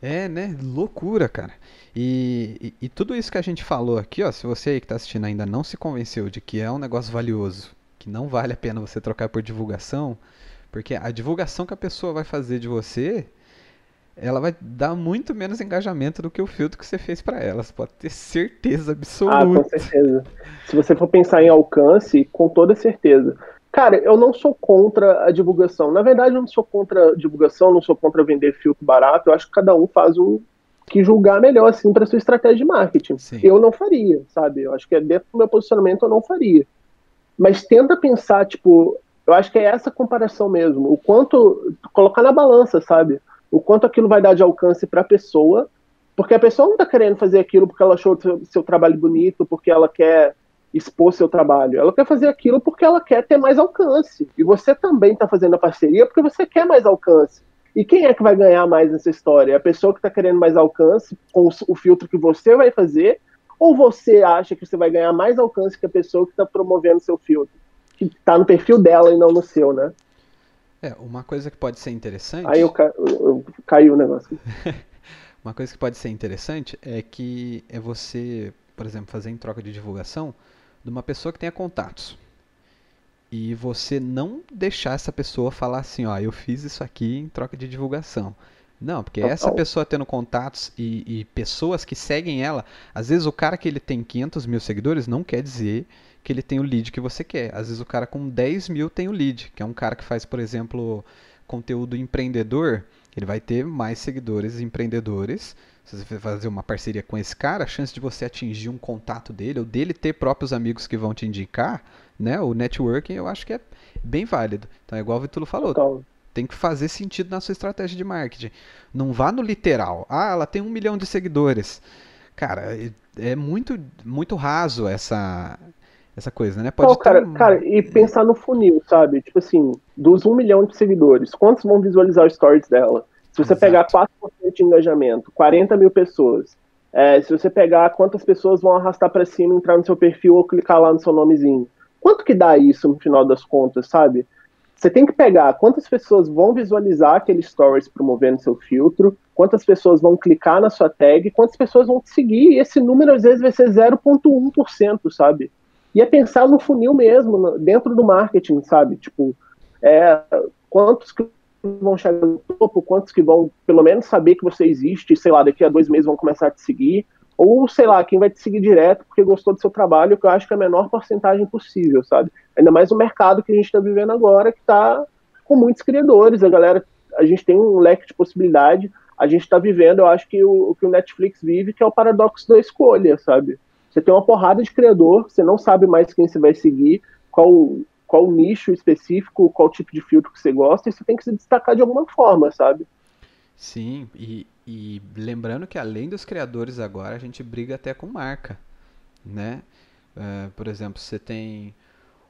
É, né? Loucura, cara. E, e, e, tudo isso que a gente falou aqui, ó, se você aí que tá assistindo ainda não se convenceu de que é um negócio valioso, que não vale a pena você trocar por divulgação, porque a divulgação que a pessoa vai fazer de você ela vai dar muito menos engajamento do que o filtro que você fez para elas. Pode ter certeza absoluta. Ah, com certeza. Se você for pensar em alcance, com toda certeza. Cara, eu não sou contra a divulgação. Na verdade, eu não sou contra a divulgação, não sou contra vender filtro barato. Eu acho que cada um faz o que julgar melhor, assim, para sua estratégia de marketing. Sim. Eu não faria, sabe? Eu acho que dentro do meu posicionamento eu não faria. Mas tenta pensar, tipo, eu acho que é essa comparação mesmo. O quanto. Colocar na balança, sabe? O quanto aquilo vai dar de alcance para a pessoa. Porque a pessoa não está querendo fazer aquilo porque ela achou seu trabalho bonito, porque ela quer expor seu trabalho. Ela quer fazer aquilo porque ela quer ter mais alcance. E você também está fazendo a parceria porque você quer mais alcance. E quem é que vai ganhar mais nessa história? A pessoa que está querendo mais alcance com o filtro que você vai fazer? Ou você acha que você vai ganhar mais alcance que a pessoa que está promovendo seu filtro? Que está no perfil dela e não no seu, né? É, uma coisa que pode ser interessante. Aí eu, ca... eu caiu o negócio. uma coisa que pode ser interessante é que é você, por exemplo, fazer em troca de divulgação de uma pessoa que tenha contatos. E você não deixar essa pessoa falar assim, ó, eu fiz isso aqui em troca de divulgação. Não, porque essa pessoa tendo contatos e, e, pessoas que seguem ela, às vezes o cara que ele tem 500 mil seguidores não quer dizer que ele tem o lead que você quer. Às vezes o cara com 10 mil tem o lead, que é um cara que faz, por exemplo, conteúdo empreendedor, ele vai ter mais seguidores empreendedores. Se você fazer uma parceria com esse cara, a chance de você atingir um contato dele, ou dele ter próprios amigos que vão te indicar, né? O networking eu acho que é bem válido. Então é igual o Vitulo falou. Total. Tem que fazer sentido na sua estratégia de marketing. Não vá no literal. Ah, ela tem um milhão de seguidores. Cara, é, é muito, muito raso essa, essa coisa, né? Pode Não, cara, um... cara, e pensar no funil, sabe? Tipo assim, dos um milhão de seguidores, quantos vão visualizar os stories dela? Se você Exato. pegar 4% de engajamento, 40 mil pessoas, é, se você pegar quantas pessoas vão arrastar para cima, entrar no seu perfil ou clicar lá no seu nomezinho, quanto que dá isso no final das contas, sabe? Você tem que pegar quantas pessoas vão visualizar aquele stories promovendo seu filtro, quantas pessoas vão clicar na sua tag, quantas pessoas vão te seguir, e esse número às vezes vai ser 0,1%, sabe? E é pensar no funil mesmo, dentro do marketing, sabe? Tipo, é, quantos vão chegar no topo, quantos que vão pelo menos saber que você existe, sei lá, daqui a dois meses vão começar a te seguir, ou sei lá, quem vai te seguir direto porque gostou do seu trabalho, que eu acho que é a menor porcentagem possível, sabe? Ainda mais o mercado que a gente está vivendo agora, que está com muitos criadores, a galera, a gente tem um leque de possibilidade, a gente está vivendo, eu acho que o, o que o Netflix vive, que é o paradoxo da escolha, sabe? Você tem uma porrada de criador, você não sabe mais quem você vai seguir, qual, qual nicho específico, qual tipo de filtro que você gosta, e você tem que se destacar de alguma forma, sabe? Sim, e, e lembrando que além dos criadores agora, a gente briga até com marca, né? Uh, por exemplo, você tem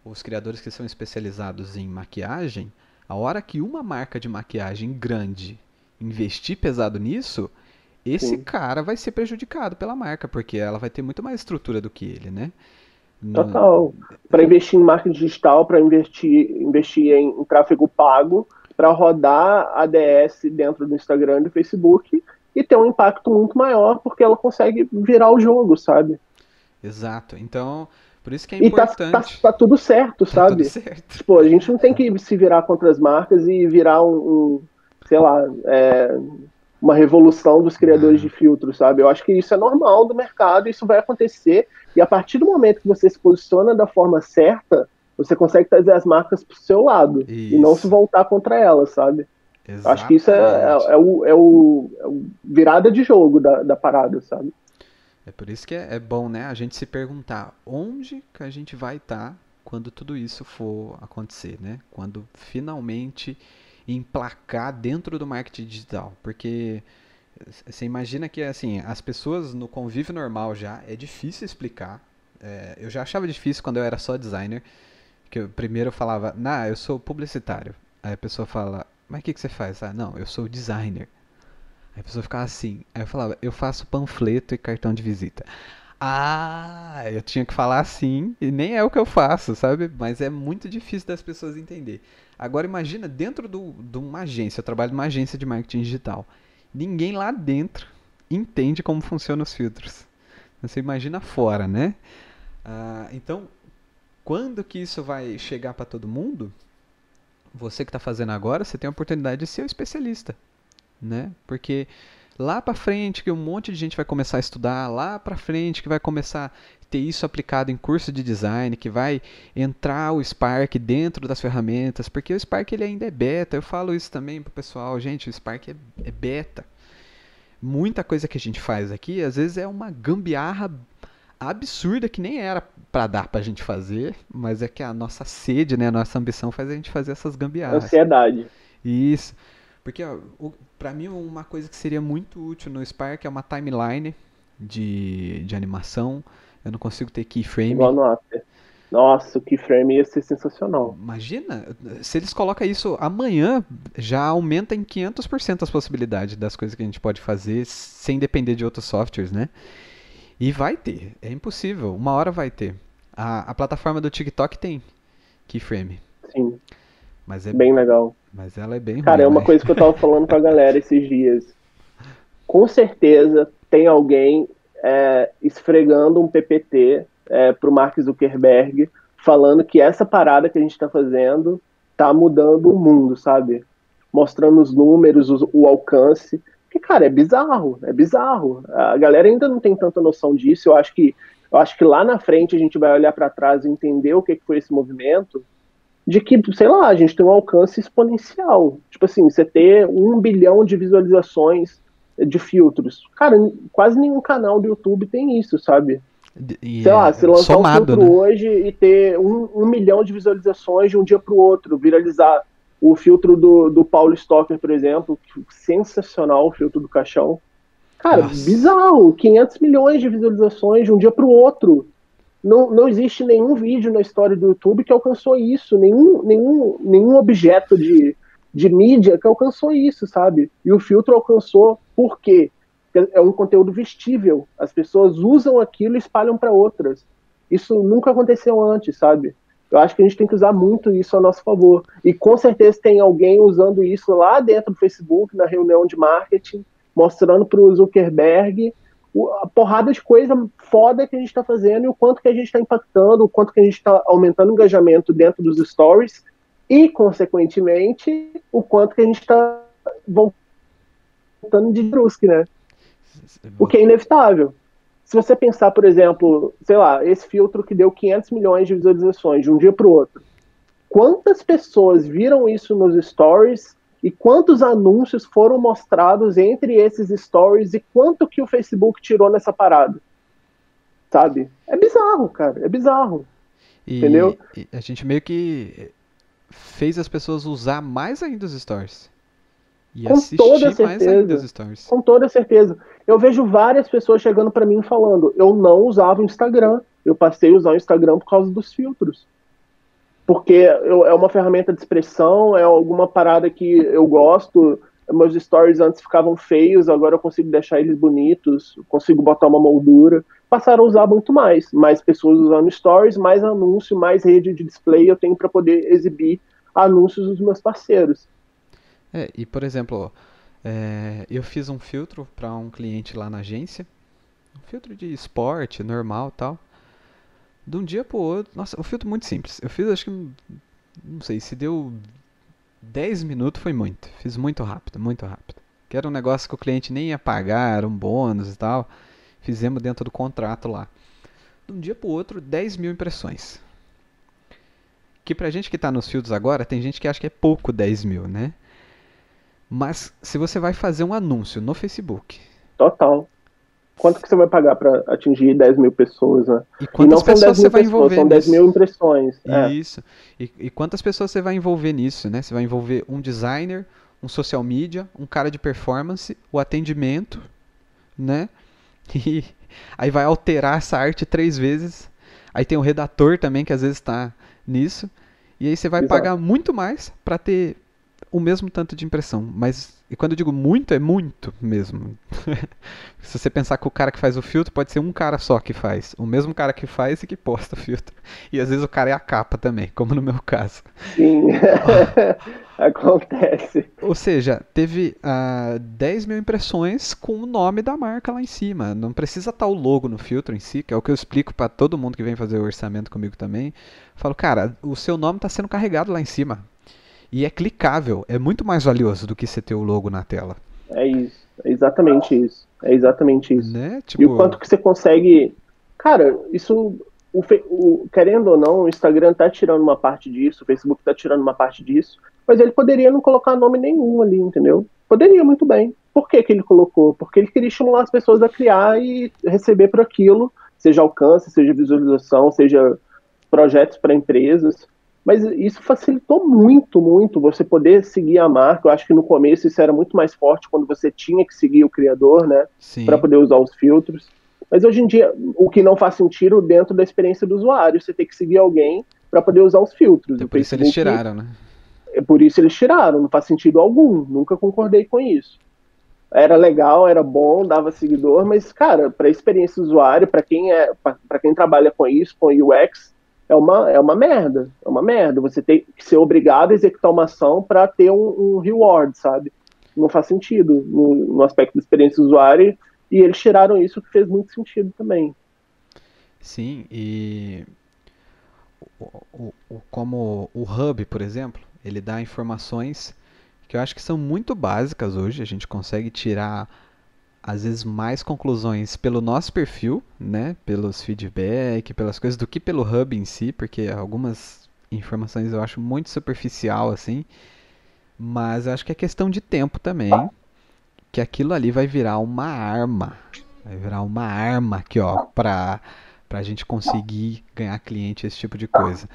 os criadores que são especializados em maquiagem, a hora que uma marca de maquiagem grande investir pesado nisso, esse Sim. cara vai ser prejudicado pela marca, porque ela vai ter muito mais estrutura do que ele, né? Total. Para investir em marketing digital, para investir, investir em, em tráfego pago, para rodar ADS dentro do Instagram e do Facebook e ter um impacto muito maior, porque ela consegue virar o jogo, sabe? Exato. Então, por isso que é importante. E tá, tá, tá tudo certo, tá sabe? Tudo certo. Tipo, a gente não tem que se virar contra as marcas e virar um, um sei lá, é, uma revolução dos criadores de filtros, sabe? Eu acho que isso é normal do mercado, isso vai acontecer, e a partir do momento que você se posiciona da forma certa, você consegue trazer as marcas pro seu lado isso. e não se voltar contra elas, sabe? Exatamente. Acho que isso é, é, é, o, é, o, é o virada de jogo da, da parada, sabe? É por isso que é, é bom, né, a gente se perguntar onde que a gente vai estar tá quando tudo isso for acontecer, né? Quando finalmente emplacar dentro do marketing digital, porque você imagina que assim as pessoas no convívio normal já é difícil explicar. É, eu já achava difícil quando eu era só designer, que eu, primeiro eu falava, nah, eu sou publicitário. Aí a pessoa fala, mas o que, que você faz? Ah, não, eu sou designer. Aí a pessoa ficava assim. Aí eu falava, eu faço panfleto e cartão de visita. Ah, eu tinha que falar assim, e nem é o que eu faço, sabe? Mas é muito difícil das pessoas entender. Agora imagina dentro do, de uma agência, eu trabalho numa agência de marketing digital. Ninguém lá dentro entende como funcionam os filtros. Você imagina fora, né? Ah, então, quando que isso vai chegar para todo mundo? Você que está fazendo agora, você tem a oportunidade de ser o especialista. né? Porque lá para frente que um monte de gente vai começar a estudar, lá para frente que vai começar a ter isso aplicado em curso de design, que vai entrar o Spark dentro das ferramentas, porque o Spark ele ainda é beta. Eu falo isso também pro pessoal, gente, o Spark é, é beta. Muita coisa que a gente faz aqui, às vezes é uma gambiarra absurda que nem era para dar pra gente fazer, mas é que a nossa sede, né, a nossa ambição faz a gente fazer essas gambiarras. Ansiedade. Isso. Porque, pra mim, uma coisa que seria muito útil no Spark é uma timeline de, de animação. Eu não consigo ter keyframe. Igual no After. Nossa, o keyframe ia ser sensacional. Imagina, se eles colocam isso amanhã, já aumenta em 500% as possibilidades das coisas que a gente pode fazer sem depender de outros softwares, né? E vai ter, é impossível, uma hora vai ter. A, a plataforma do TikTok tem keyframe. Sim. Mas é bem legal. Mas ela é bem Cara, ruim, é uma né? coisa que eu tava falando pra galera esses dias. Com certeza tem alguém é, esfregando um PPT é, pro Mark Zuckerberg, falando que essa parada que a gente tá fazendo tá mudando o mundo, sabe? Mostrando os números, os- o alcance. Porque, cara, é bizarro, é bizarro. A galera ainda não tem tanta noção disso. Eu acho que, eu acho que lá na frente a gente vai olhar pra trás e entender o que, que foi esse movimento de que, sei lá, a gente tem um alcance exponencial. Tipo assim, você ter um bilhão de visualizações de filtros. Cara, quase nenhum canal do YouTube tem isso, sabe? E Sei lá, é se lançar somado, um filtro né? hoje e ter um, um milhão de visualizações de um dia pro outro, viralizar. O filtro do, do Paulo Stocker, por exemplo, sensacional o filtro do caixão. Cara, Nossa. bizarro, 500 milhões de visualizações de um dia pro outro. Não, não existe nenhum vídeo na história do YouTube que alcançou isso, nenhum, nenhum, nenhum objeto de, de mídia que alcançou isso, sabe? E o filtro alcançou por quê? Porque é um conteúdo vestível. As pessoas usam aquilo e espalham para outras. Isso nunca aconteceu antes, sabe? Eu acho que a gente tem que usar muito isso a nosso favor. E com certeza tem alguém usando isso lá dentro do Facebook, na reunião de marketing, mostrando para o Zuckerberg a porrada de coisa foda que a gente está fazendo e o quanto que a gente está impactando, o quanto que a gente está aumentando o engajamento dentro dos stories e, consequentemente, o quanto que a gente está voltando de brusque, né? O que é inevitável. Se você pensar, por exemplo, sei lá, esse filtro que deu 500 milhões de visualizações de um dia para o outro, quantas pessoas viram isso nos stories e quantos anúncios foram mostrados entre esses stories e quanto que o Facebook tirou nessa parada? Sabe? É bizarro, cara, é bizarro. E, Entendeu? e a gente meio que fez as pessoas usar mais ainda os stories. E Com assistir toda mais certeza. ainda os stories. Com toda certeza. Eu vejo várias pessoas chegando para mim falando: eu não usava o Instagram, eu passei a usar o Instagram por causa dos filtros. Porque eu- é uma ferramenta de expressão, é alguma parada que eu gosto. Meus stories antes ficavam feios, agora eu consigo deixar eles bonitos, consigo botar uma moldura. Passaram a usar muito mais. Mais pessoas usando stories, mais anúncio, mais rede de display eu tenho para poder exibir anúncios dos meus parceiros. É, e por exemplo, é, eu fiz um filtro para um cliente lá na agência, um filtro de esporte, normal tal. De um dia pro outro, nossa, um filtro muito simples. Eu fiz, acho que, não sei, se deu 10 minutos foi muito. Fiz muito rápido, muito rápido. Que era um negócio que o cliente nem ia pagar, era um bônus e tal. Fizemos dentro do contrato lá. De um dia pro outro, 10 mil impressões. Que pra gente que tá nos filtros agora, tem gente que acha que é pouco 10 mil, né? Mas se você vai fazer um anúncio no Facebook, Total. Quanto que você vai pagar para atingir 10 mil pessoas, né? e E não quantas são 10 pessoas você mil vai pessoas, envolver são 10 nisso? mil impressões. É. Isso. E, e quantas pessoas você vai envolver nisso, né? Você vai envolver um designer, um social media, um cara de performance, o atendimento, né? E aí vai alterar essa arte três vezes. Aí tem o redator também que às vezes está nisso. E aí você vai Exato. pagar muito mais para ter o mesmo tanto de impressão. Mas e quando eu digo muito, é muito mesmo. Se você pensar que o cara que faz o filtro pode ser um cara só que faz. O mesmo cara que faz e que posta o filtro. E às vezes o cara é a capa também, como no meu caso. Sim. Acontece. Ou seja, teve ah, 10 mil impressões com o nome da marca lá em cima. Não precisa estar o logo no filtro em si, que é o que eu explico para todo mundo que vem fazer o orçamento comigo também. Falo, cara, o seu nome está sendo carregado lá em cima. E é clicável, é muito mais valioso do que você ter o logo na tela. É isso. É exatamente isso. É exatamente isso. Né? Tipo... E o quanto que você consegue. Cara, isso. O, o, querendo ou não, o Instagram tá tirando uma parte disso, o Facebook tá tirando uma parte disso, mas ele poderia não colocar nome nenhum ali, entendeu? Poderia muito bem. Por que, que ele colocou? Porque ele queria estimular as pessoas a criar e receber por aquilo, seja alcance, seja visualização, seja projetos para empresas. Mas isso facilitou muito, muito você poder seguir a marca. Eu acho que no começo isso era muito mais forte quando você tinha que seguir o criador, né? Para poder usar os filtros. Mas hoje em dia, o que não faz sentido dentro da experiência do usuário, você tem que seguir alguém para poder usar os filtros. Então, por isso eles tiraram, né? É por isso eles tiraram, não faz sentido algum. Nunca concordei com isso. Era legal, era bom, dava seguidor, mas cara, para experiência do usuário, para quem é, para quem trabalha com isso, com UX, é uma, é uma merda. É uma merda. Você tem que ser obrigado a executar uma ação para ter um, um, reward, sabe? Não faz sentido no, no, aspecto da experiência do usuário. E eles tiraram isso que fez muito sentido também. Sim, e o, o, o, como o Hub, por exemplo, ele dá informações que eu acho que são muito básicas hoje. A gente consegue tirar às vezes mais conclusões pelo nosso perfil, né, pelos feedback, pelas coisas do que pelo hub em si, porque algumas informações eu acho muito superficial assim, mas eu acho que é questão de tempo também, que aquilo ali vai virar uma arma, vai virar uma arma aqui, ó, para para a gente conseguir ganhar cliente esse tipo de coisa.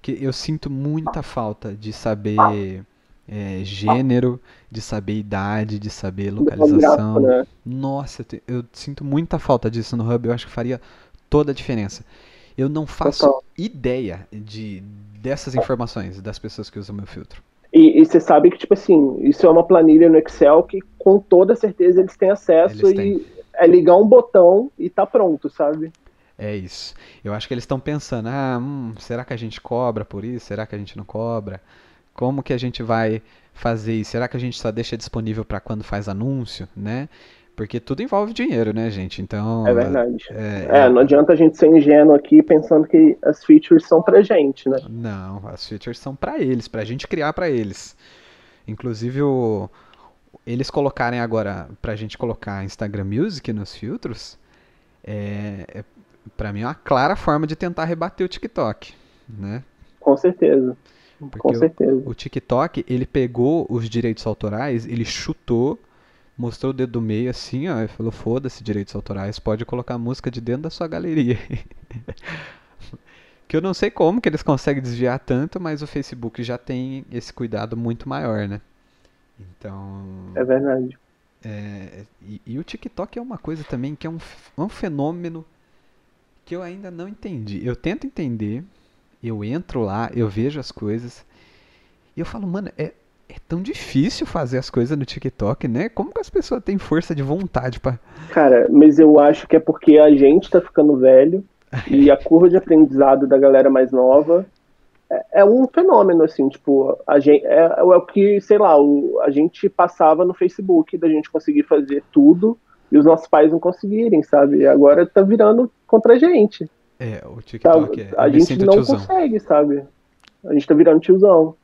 Que eu sinto muita falta de saber é, gênero, de saber idade, de saber localização. Né? Nossa, eu, te, eu, sinto muita falta disso no Hub, eu acho que faria toda a diferença. Eu não faço Total. ideia de dessas informações das pessoas que usam meu filtro. E, você sabe que, tipo assim, isso é uma planilha no Excel que com toda certeza eles têm acesso eles têm. e é ligar um botão e tá pronto, sabe? É isso. Eu acho que eles estão pensando, ah, hum, será que a gente cobra por isso? Será que a gente não cobra? Como que a gente vai fazer isso? Será que a gente só deixa disponível para quando faz anúncio, né? Porque tudo envolve dinheiro, né, gente? Então. É verdade. É, é, não adianta a gente ser ingênuo aqui pensando que as features são pra gente, né? Não, as features são para eles, pra gente criar para eles. Inclusive, o, eles colocarem agora, pra gente colocar Instagram Music nos filtros, é, é para mim é uma clara forma de tentar rebater o TikTok, né? Com certeza. Porque Com certeza. O, o, TikTok, ele pegou os direitos autorais, ele chutou, mostrou o dedo do meio assim, ó, e falou: foda-se direitos autorais, pode colocar música de dentro da sua galeria. que eu não sei como que eles conseguem desviar tanto, mas o Facebook já tem esse cuidado muito maior, né? Então. É verdade. É, e, e, o TikTok é uma coisa também que é um, um fenômeno que eu ainda não entendi. Eu tento entender, eu entro lá, eu vejo as coisas. E eu falo, mano, é, é tão difícil fazer as coisas no TikTok, né? Como que as pessoas têm força de vontade para Cara, mas eu acho que é porque a gente tá ficando velho e a curva de aprendizado da galera mais nova é, é um fenômeno, assim, tipo, a gente, é, é o que, sei lá, o, a gente passava no Facebook da gente conseguir fazer tudo e os nossos pais não conseguirem, sabe? Agora tá virando contra a gente. É, o TikTok tá, é. A gente não tiozão. consegue, sabe? A gente tá virando tiozão.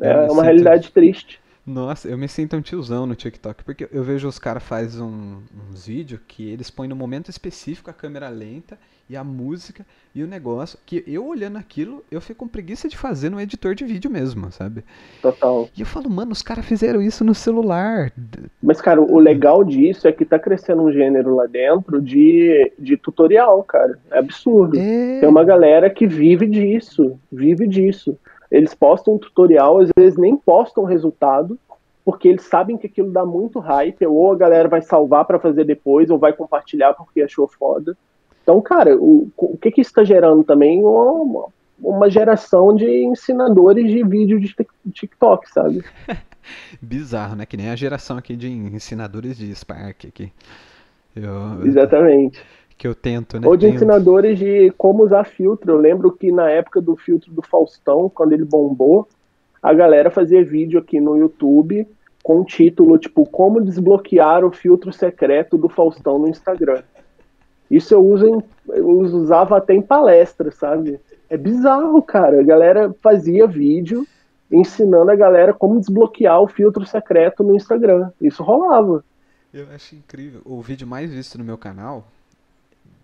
É, é uma realidade triste. Nossa, eu me sinto um tiozão no TikTok, porque eu vejo os caras fazem um, uns vídeos que eles põem no momento específico a câmera lenta e a música e o negócio, que eu olhando aquilo, eu fico com preguiça de fazer no editor de vídeo mesmo, sabe? Total. E eu falo, mano, os caras fizeram isso no celular. Mas, cara, o legal disso é que tá crescendo um gênero lá dentro de, de tutorial, cara. É absurdo. É... Tem uma galera que vive disso, vive disso. Eles postam um tutorial, às vezes nem postam o resultado, porque eles sabem que aquilo dá muito hype, ou a galera vai salvar para fazer depois, ou vai compartilhar porque achou foda. Então, cara, o, o que, que isso está gerando também? Uma, uma geração de ensinadores de vídeo de TikTok, sabe? Bizarro, né? Que nem a geração aqui de ensinadores de Spark aqui. Eu, Exatamente que eu tento, né? Ou de ensinadores de como usar filtro. Eu lembro que na época do filtro do Faustão, quando ele bombou, a galera fazia vídeo aqui no YouTube com o título tipo Como desbloquear o filtro secreto do Faustão no Instagram. Isso eu uso em, eu usava até em palestra, sabe? É bizarro, cara. A galera fazia vídeo ensinando a galera como desbloquear o filtro secreto no Instagram. Isso rolava. Eu acho incrível. O vídeo mais visto no meu canal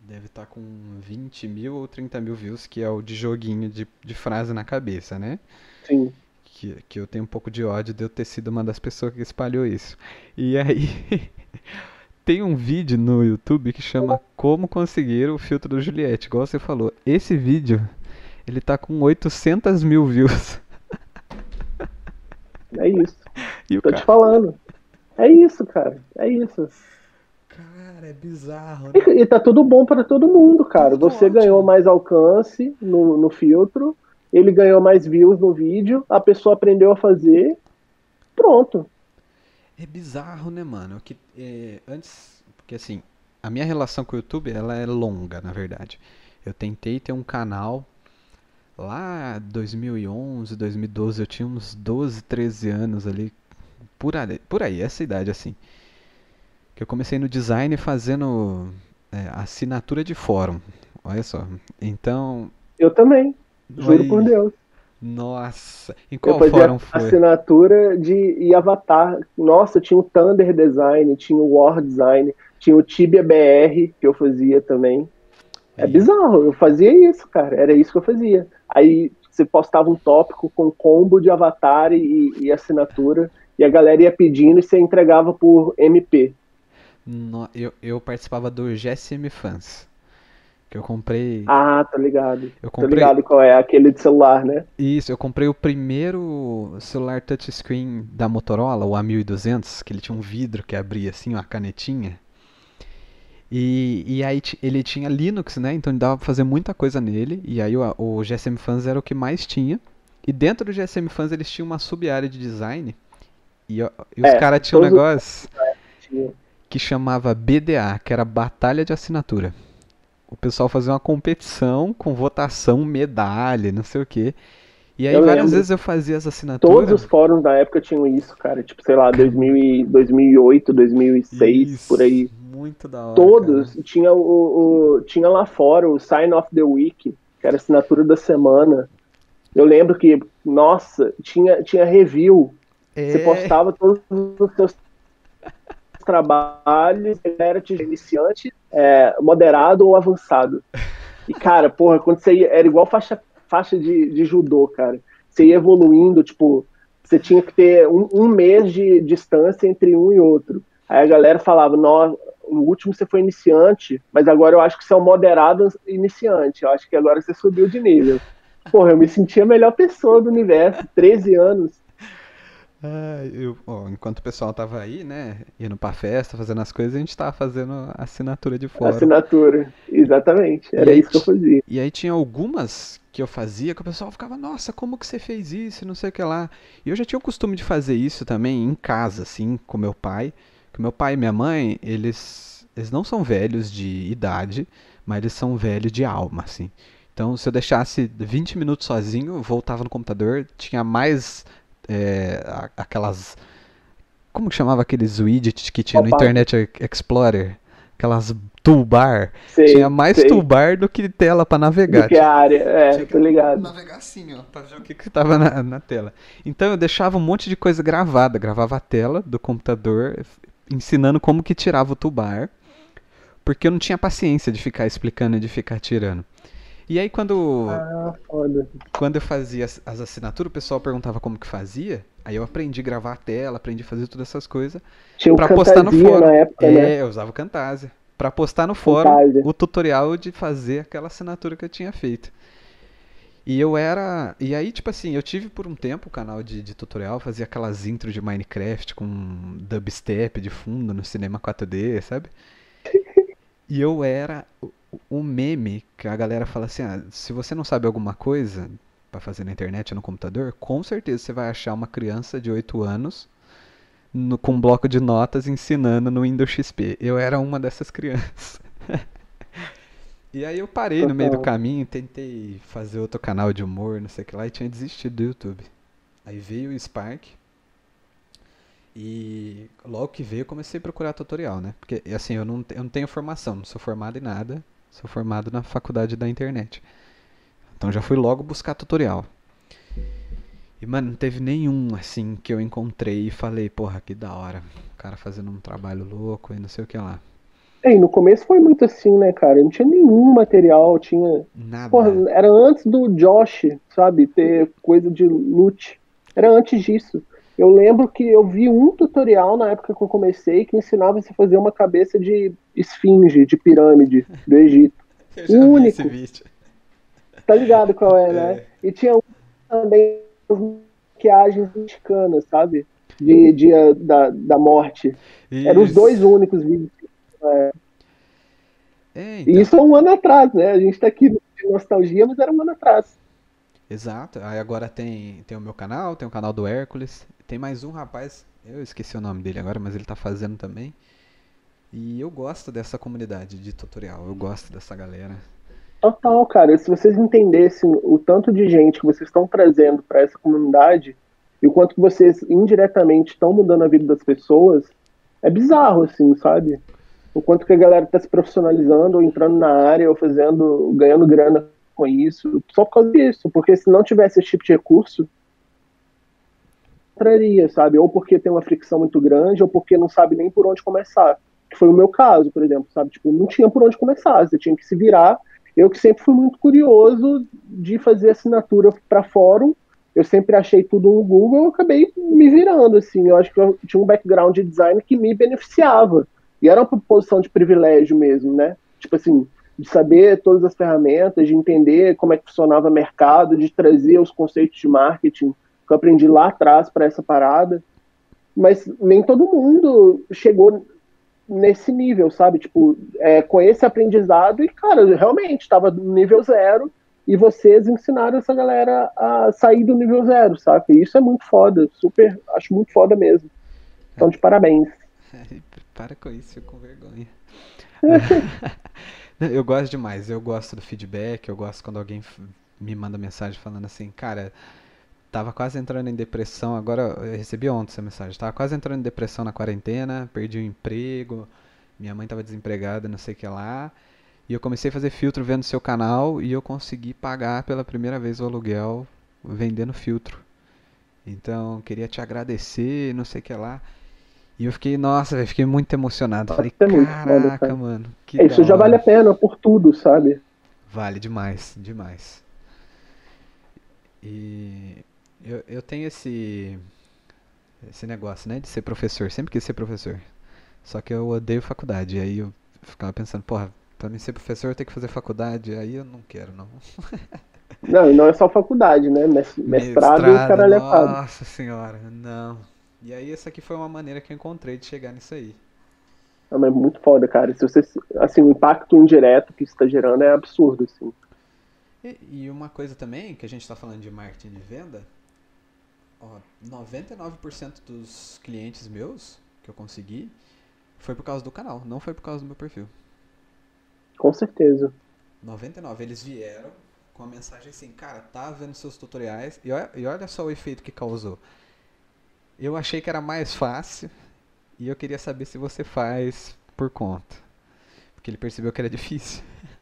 deve estar com 20 mil ou 30 mil views, que é o de joguinho de, de frase na cabeça, né? Sim. Que, que eu tenho um pouco de ódio de eu ter sido uma das pessoas que espalhou isso. E aí, tem um vídeo no YouTube que chama Como Conseguir o Filtro do Juliette, igual você falou. Esse vídeo, ele tá com 800 mil views. É isso. E Tô cara... te falando. É isso, cara. É isso. Cara, é bizarro, né? E, e tá tudo bom para todo mundo, cara. Tudo Você ótimo. ganhou mais alcance no, no filtro, ele ganhou mais views no vídeo, a pessoa aprendeu a fazer, pronto. É bizarro, né, mano? Que, é, antes, porque assim, a minha relação com o YouTube, ela é longa, na verdade. Eu tentei ter um canal lá 2011, 2012, eu tinha uns 12, 13 anos ali, por aí, por aí essa idade assim. Que eu comecei no design fazendo é, assinatura de fórum. Olha só. Então, Eu também, juro Oi. por Deus. nossa, em qual fórum foi? assinatura de e avatar. Nossa, tinha o Thunder Design, tinha o War Design, tinha o Tibia BR que eu fazia também. É Aí. bizarro, eu fazia isso, cara. Era isso que eu fazia. Aí você postava um tópico com combo de avatar e, e assinatura, e a galera ia pedindo e você entregava por MP. No- eu, eu participava do GSM Fans. Que eu comprei. Ah, tá ligado. eu Tô comprei. ligado qual é, aquele de celular, né? Isso, eu comprei o primeiro celular touchscreen da Motorola, o A1200, que ele tinha um vidro que abria assim, uma canetinha. E, e aí ele tinha Linux, né? Então dava pra fazer muita coisa nele. E aí o, o GSM Fans era o que mais tinha. E dentro do GSM Fans eles tinham uma sub-área de design. E, e os É, caras tinham um os- negócio Tinha. Que chamava BDA, que era Batalha de Assinatura. O pessoal fazia uma competição com votação, medalha, não sei o quê. E aí Eu várias lembro. vezes eu fazia as Todos assinaturas. os fóruns da época tinham isso, cara. Tipo, sei lá, 2000 e- 2008, 2006, Isso, por aí. Muito da hora. Todos. cara. Tinha, o, o- tinha lá fora o Sign of the Week, que era assinatura da semana. Eu lembro que, nossa, tinha, tinha review. Você É, postava todos os seus trabalhos, era iniciante, é, moderado ou avançado. E, cara, porra, quando você ia, era igual faixa, faixa de, de judô, cara. Você ia evoluindo, tipo, você tinha que ter um, um mês de distância entre um e outro. Aí a galera falava, no último você foi iniciante, mas agora eu acho que você é um moderado iniciante. Eu acho que agora você subiu de nível. Porra, eu me sentia a melhor pessoa do universo, 13 anos. Ah, eu, ó, enquanto o pessoal tava aí, né, indo pra festa, fazendo as coisas, a gente tava fazendo assinatura de fora. Assinatura, exatamente. Era aí isso que eu fazia. E aí tinha algumas que eu fazia que o pessoal ficava, nossa, como que você fez isso? Não sei o que lá. E eu já tinha o costume de fazer isso também em casa, assim, com meu pai. Que meu pai e minha mãe, eles, eles não são velhos de idade, mas eles são velhos de alma, assim. Então, se eu deixasse 20 minutos sozinho, voltava no computador, tinha mais é, aquelas. Como que chamava aqueles widgets que tinha no Pop-up. Internet Explorer? Aquelas toolbar. Sei, Tinha mais sei. toolbar do que tela pra navegar. Do que a área, é, Tinha tô ligado. Navegar assim, ó, pra ver o que que tava na, na tela. Então eu deixava um monte de coisa gravada, gravava a tela do computador, ensinando como que tirava o toolbar, porque eu não tinha paciência de ficar explicando e de ficar tirando. E aí quando, Ah, foda. quando eu fazia as, as assinaturas, o pessoal perguntava como que fazia, aí eu aprendi a gravar a tela, aprendi a fazer todas essas coisas, Tinha pra postar no fórum. na época, é, né? eu usava o Camtasia. Pra postar no fórum o tutorial de fazer aquela assinatura que eu tinha feito. E eu era. E aí, tipo assim, eu tive por um tempo o canal de, de tutorial, fazia aquelas intros de Minecraft com dubstep de fundo no cinema 4D, sabe? E eu era o, o meme que a galera fala assim: ah, se você não sabe alguma coisa pra fazer na internet ou no computador, com certeza você vai achar uma criança de 8 anos no- com um bloco de notas ensinando no Windows XP. Eu era uma dessas crianças. e aí eu parei no meio do caminho, tentei fazer outro canal de humor, não sei o que lá, e tinha desistido do YouTube. Aí veio o Spark. E logo que veio eu comecei a procurar tutorial, né? Porque assim, eu não, eu não tenho formação, não sou formado em nada, sou formado na faculdade da internet. Então já fui logo buscar tutorial. E, mano, não teve nenhum, assim, que eu encontrei e falei, porra, que da hora. O cara fazendo um trabalho louco e não sei o que lá. É, e no começo foi muito assim, né, cara? Não tinha nenhum material, tinha. Nada. Porra, era antes do Josh, sabe? Ter coisa de loot. Era antes disso. Eu lembro que eu vi um tutorial na época que eu comecei que ensinava você a fazer uma cabeça de esfinge, de pirâmide do Egito. Eu já vi único. esse vídeo. Tá ligado qual é, né? E tinha um também as maquiagens mexicanas, sabe? De dia da, da morte. Eram os Isso. dois únicos vídeos. É. É, E então. isso há um ano atrás, né? A gente tá aqui de nostalgia, mas era um ano atrás. Exato. Aí agora tem, tem o meu canal, tem o canal do Hércules. Tem mais um rapaz, eu esqueci o nome dele agora, mas ele tá fazendo também. E eu gosto dessa comunidade de tutorial, eu gosto dessa galera. Total, cara. Se vocês entendessem o tanto de gente que vocês estão trazendo para essa comunidade e o quanto vocês indiretamente estão mudando a vida das pessoas, é bizarro, assim, sabe? O quanto que a galera está se profissionalizando, ou entrando na área, ou fazendo, ganhando grana com isso, só por causa disso. Porque se não tivesse esse tipo de recurso, entraria, sabe? Ou porque tem uma fricção muito grande, ou porque não sabe nem por onde começar. Que foi o meu caso, por exemplo, sabe? Tipo, não tinha por onde começar, você tinha que se virar. Eu que sempre fui muito curioso de fazer assinatura para fórum, eu sempre achei tudo no Google, eu acabei me virando, assim. Eu acho que eu tinha um background de design que me beneficiava. E era uma posição de privilégio mesmo, né? Tipo assim, de saber todas as ferramentas, de entender como é que funcionava o mercado, de trazer os conceitos de marketing que eu aprendi lá atrás para essa parada. Mas nem todo mundo chegou nesse nível, sabe? Tipo, é, com esse aprendizado, e, cara, eu realmente estava no nível zero, e vocês ensinaram essa galera a sair do nível zero, sabe? E isso é muito foda, super, acho muito foda mesmo. Então, de parabéns. Para com isso, fico com vergonha. eu gosto demais, eu gosto do feedback, eu gosto quando alguém me manda mensagem falando assim, cara, tava quase entrando em depressão, agora eu recebi ontem essa mensagem, tava quase entrando em depressão na quarentena, perdi o emprego, minha mãe tava desempregada, não sei o que lá, e eu comecei a fazer filtro vendo seu canal e eu consegui pagar pela primeira vez o aluguel vendendo filtro. Então, queria te agradecer, não sei o que lá. E eu fiquei, nossa, velho, fiquei muito emocionado. Falei, é muito caraca, cara. mano, É, isso já vale a hora." pena por tudo, sabe? Vale demais, demais. E eu, eu tenho esse esse negócio, né, de ser professor. Sempre quis ser professor. Só que eu odeio faculdade. E aí eu ficava pensando, porra, pra mim ser professor eu tenho que fazer faculdade. Aí eu não quero, não. Não, e não é só faculdade, né? Mes- Mestrado e caralho é nossa senhora, não. E aí essa aqui foi uma maneira que eu encontrei de chegar nisso aí. Não, mas é muito foda, cara. Se você, assim, o impacto indireto que isso tá gerando é absurdo, assim. E, e uma coisa também, que a gente está falando de marketing de venda, ó, 99% dos clientes meus que eu consegui foi por causa do canal, não foi por causa do meu perfil. Com certeza. 99, eles vieram com a mensagem assim, cara, tá vendo seus tutoriais e olha, e olha só o efeito que causou. Eu achei que era mais fácil e eu queria saber se você faz por conta. Porque ele percebeu que era difícil.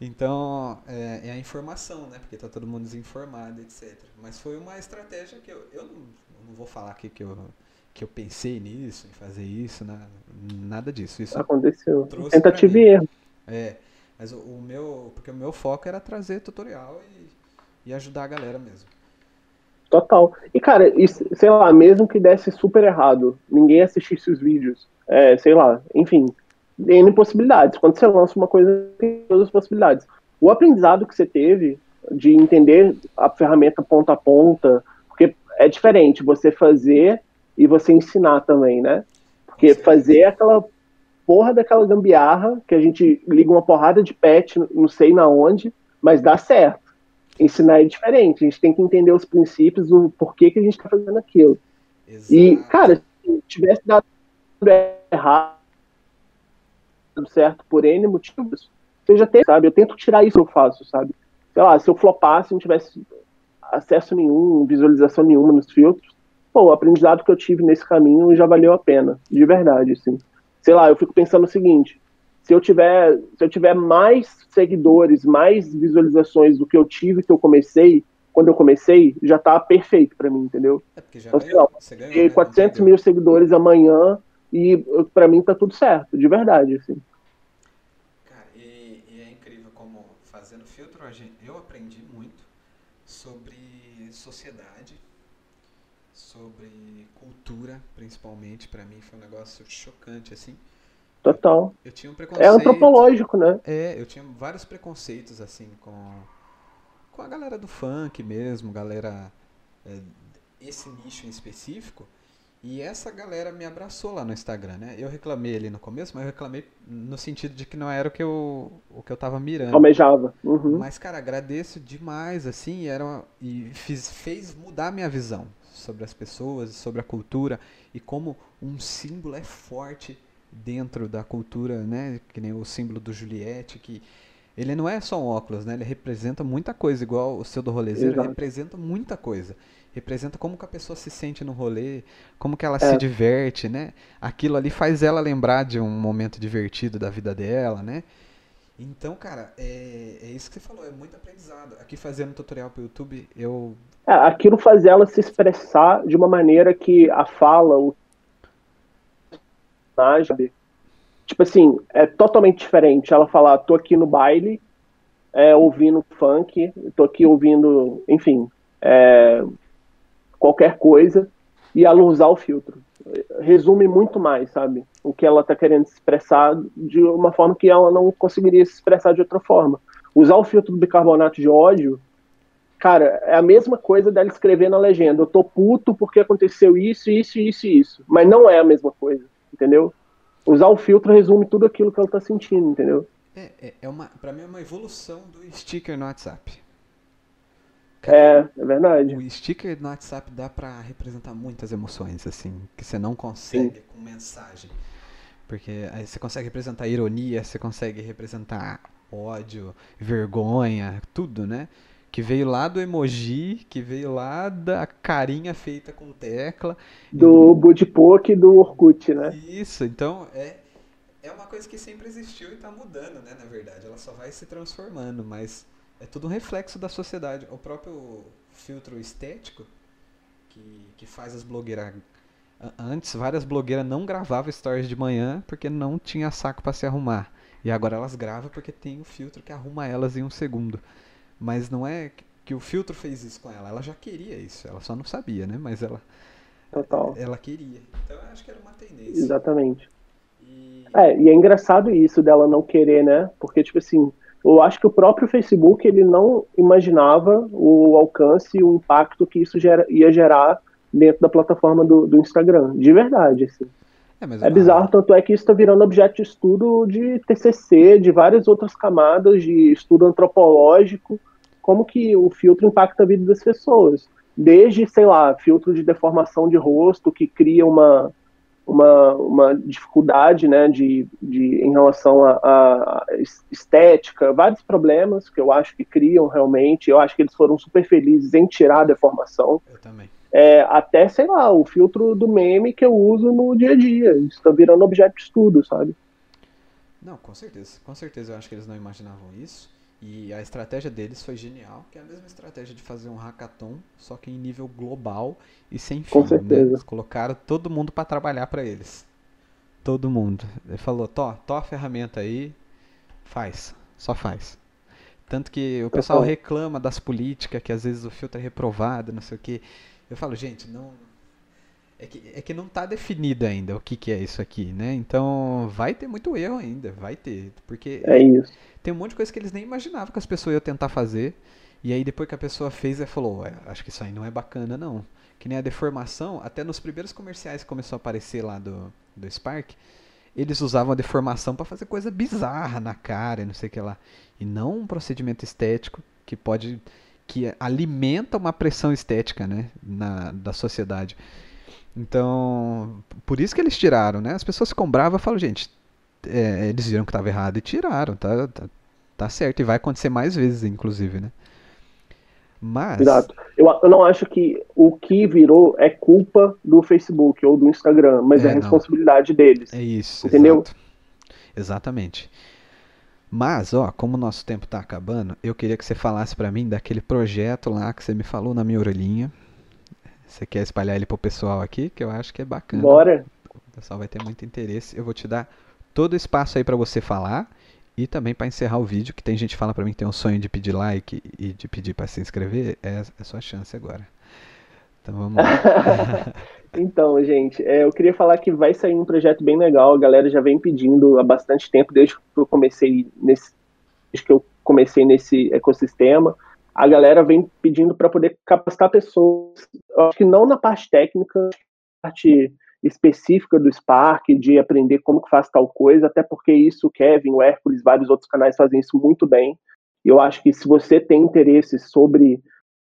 Então, é, é a informação, né? Porque tá todo mundo desinformado, etc. Mas foi uma estratégia que eu, eu não, eu não vou falar aqui que eu, que eu pensei nisso, em fazer isso, na- nada disso. Isso Aconteceu. Tentativa e erro. é, mas o, o meu, porque o meu foco era trazer tutorial e, e ajudar a galera mesmo. Total. E, cara, isso, sei lá, mesmo que desse super errado, ninguém assistisse os vídeos, é, sei lá, enfim, N possibilidades. Quando você lança uma coisa, tem todas as possibilidades. O aprendizado que você teve de entender a ferramenta ponta a ponta, porque é diferente você fazer e você ensinar também, né? Porque fazer é aquela porra daquela gambiarra que a gente liga uma porrada de patch, não sei na onde, mas dá certo. Ensinar é diferente, a gente tem que entender os princípios, o porquê que a gente está fazendo aquilo. E, Exato. cara, se tivesse dado errado, certo, por N motivos, já tem, sabe? Eu tento tirar isso que eu faço, sabe? Sei lá, se eu flopasse, não tivesse acesso nenhum, visualização nenhuma nos filtros, pô, o aprendizado que eu tive nesse caminho já valeu a pena, de verdade, assim. Sei lá, eu fico pensando o seguinte, se eu tiver, se eu tiver mais seguidores, mais visualizações do que eu tive que eu comecei, quando eu comecei, já tá perfeito para mim, entendeu? É porque já então, ganhou, você ganhou, né? 400 mil seguidores amanhã e para mim tá tudo certo, de verdade, assim. Cara, e, e, é incrível como fazendo filtro, eu aprendi muito sobre sociedade, sobre cultura, principalmente, para mim foi um negócio chocante, assim. Total. Eu tinha um preconceito. É antropológico, né? É, eu tinha vários preconceitos, assim, com, com a galera do funk mesmo, galera. É, esse nicho em específico. E essa galera me abraçou lá no Instagram, né? Eu reclamei ali no começo, mas eu reclamei no sentido de que não era o que eu, o que eu tava mirando. Almejava. Uhum. Mas, cara, agradeço demais, assim, era uma, e fiz, fez mudar a minha visão sobre as pessoas, sobre a cultura e como um símbolo é forte dentro da cultura, né? Que nem o símbolo do Juliette, que ele não é só um óculos, né? Ele representa muita coisa, igual o seu do rolezeiro, representa muita coisa. Representa como que a pessoa se sente no rolê, como que ela é. se diverte, né? Aquilo ali faz ela lembrar de um momento divertido da vida dela, né? Então, cara, é, é isso que você falou, é muito aprendizado. Aqui fazendo tutorial pro YouTube, eu. É, aquilo faz ela se expressar de uma maneira que a fala, o personagem, tipo assim, é totalmente diferente. Ela falar, tô aqui no baile, é, ouvindo funk, tô aqui ouvindo, enfim, é, qualquer coisa, e ela usar o filtro. Resume muito mais, sabe? O que ela tá querendo expressar de uma forma que ela não conseguiria se expressar de outra forma. Usar o filtro do bicarbonato de ódio, cara, é a mesma coisa dela escrever na legenda. Eu tô puto porque aconteceu isso, isso, isso isso. Mas não é a mesma coisa entendeu? Usar o filtro resume tudo aquilo que ela tá sentindo, entendeu? É, é, é uma, pra mim é uma evolução do sticker no WhatsApp. Cara, é, é verdade. O sticker no WhatsApp dá para representar muitas emoções, assim, que você não consegue Sim. com mensagem. Porque aí você consegue representar ironia, você consegue representar ódio, vergonha, tudo, né? Que veio lá do emoji, que veio lá da carinha feita com tecla. Do e... Budipok e do Orkut, né? Isso, então é, é uma coisa que sempre existiu e está mudando, né? Na verdade, ela só vai se transformando, mas é tudo um reflexo da sociedade. O próprio filtro estético que, que faz as blogueiras. Antes, várias blogueiras não gravavam stories de manhã porque não tinha saco para se arrumar. E agora elas gravam porque tem o filtro que arruma elas em um segundo. Mas não é que o filtro fez isso com ela. Ela já queria isso. Ela só não sabia, né? Mas ela. Total. Ela queria. Então eu acho que era uma tendência. Exatamente. E... É, e é engraçado isso dela não querer, né? Porque, tipo assim, eu acho que o próprio Facebook ele não imaginava o alcance e o impacto que isso gera, ia gerar dentro da plataforma do, do Instagram. De verdade, assim. É, é bizarro, tanto é que isso está virando objeto de estudo de TCC, de várias outras camadas de estudo antropológico, como que o filtro impacta a vida das pessoas. Desde, sei lá, filtro de deformação de rosto, que cria uma, uma, uma dificuldade né, de, de, em relação à estética, vários problemas que eu acho que criam realmente. Eu acho que eles foram super felizes em tirar a deformação. Eu também é, até, sei lá, o filtro do meme que eu uso no dia a dia. Isso tá virando objeto de estudo, sabe? Não, com certeza. Com certeza eu acho que eles não imaginavam isso. E a estratégia deles foi genial, que é a mesma estratégia de fazer um hackathon, só que em nível global e sem fim. Com né? certeza. Né? Eles colocaram todo mundo para trabalhar para eles. Todo mundo. Ele falou, tó, tó a ferramenta aí, faz, só faz. Tanto que o pessoal reclama das políticas, que às vezes o filtro é reprovado, não sei o que. Eu falo, gente, não. É que, é que não está definido ainda o que, que é isso aqui, né? Então vai ter muito erro ainda, vai ter. Porque é isso. tem um monte de coisa que eles nem imaginavam que as pessoas iam tentar fazer. E aí depois que a pessoa fez, ela falou, acho que isso aí não é bacana não. Que nem a deformação, até nos primeiros comerciais que começou a aparecer lá do, do Spark, eles usavam a deformação para fazer coisa bizarra na cara e não sei o que lá. E não um procedimento estético que pode que alimenta uma pressão estética né, na, da sociedade. Então, por isso que eles tiraram, né? As pessoas ficam bravas e falam, gente, é, eles viram que estava errado e tiraram, tá, tá, tá, certo. E vai acontecer mais vezes, inclusive, né? Mas... Exato. Eu, eu não acho que o que virou é culpa do Facebook ou do Instagram, mas é, é responsabilidade deles. É isso, entendeu? Exato. Exatamente. Mas, ó, como o nosso tempo tá acabando, eu queria que você falasse para mim daquele projeto lá que você me falou na minha orelhinha. Você quer espalhar ele pro pessoal aqui, que eu acho que é bacana. Bora. O pessoal vai ter muito interesse. Eu vou te dar todo o espaço aí para você falar e também para encerrar o vídeo, que tem gente que fala para mim que tem um sonho de pedir like e de pedir para se inscrever, é, é sua chance agora. Então vamos lá. então, gente, é, eu queria falar que vai sair um projeto bem legal. A galera já vem pedindo há bastante tempo, desde que eu comecei nesse, desde que eu comecei nesse ecossistema. A galera vem pedindo para poder capacitar pessoas. Acho que não na parte técnica, parte específica do Spark, de aprender como que faz tal coisa, até porque isso, Kevin, o Hércules, vários outros canais fazem isso muito bem. Eu acho que se você tem interesse sobre,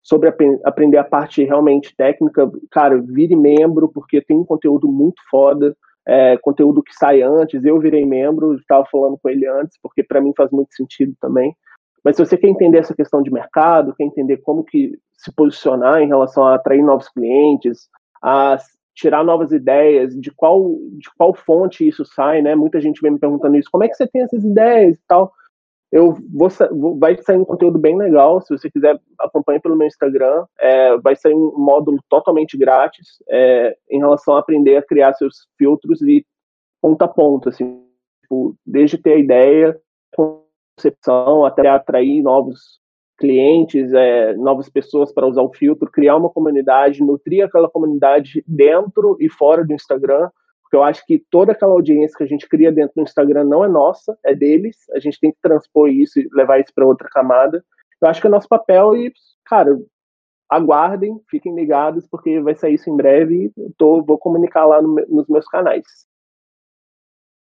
sobre aprender a parte realmente técnica, cara, vire membro, porque tem um conteúdo muito foda, é, conteúdo que sai antes. Eu virei membro, estava falando com ele antes, porque para mim faz muito sentido também. Mas se você quer entender essa questão de mercado, quer entender como que se posicionar em relação a atrair novos clientes, a tirar novas ideias, de qual, de qual fonte isso sai, né? Muita gente vem me perguntando isso, como é que você tem essas ideias e tal. Eu vou, vai sair um conteúdo bem legal, se você quiser acompanhe pelo meu Instagram, é, vai sair um módulo totalmente grátis é, em relação a aprender a criar seus filtros e ponta a ponta, assim, tipo, desde ter a ideia, concepção, até atrair novos clientes, é, novas pessoas para usar o filtro, criar uma comunidade, nutrir aquela comunidade dentro e fora do Instagram, porque eu acho que toda aquela audiência que a gente cria dentro do Instagram não é nossa, é deles, a gente tem que transpor isso e levar isso para outra camada. Eu acho que é nosso papel e, cara, aguardem, fiquem ligados, porque vai sair isso em breve e tô, vou comunicar lá no, nos meus canais.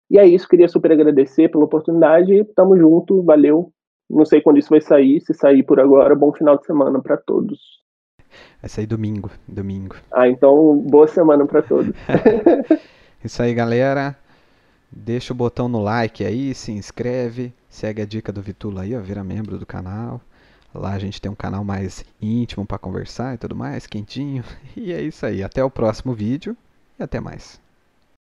E é isso, queria super agradecer pela oportunidade. Tamo junto, valeu. Não sei quando isso vai sair, se sair por agora, bom final de semana para todos. Vai sair domingo, domingo. Ah, então boa semana para todos. isso aí, galera. Deixa o botão no like aí, se inscreve, segue a dica do Vitula aí, ó, vira membro do canal. Lá a gente tem um canal mais íntimo para conversar e tudo mais, quentinho. E é isso aí. Até o próximo vídeo e até mais.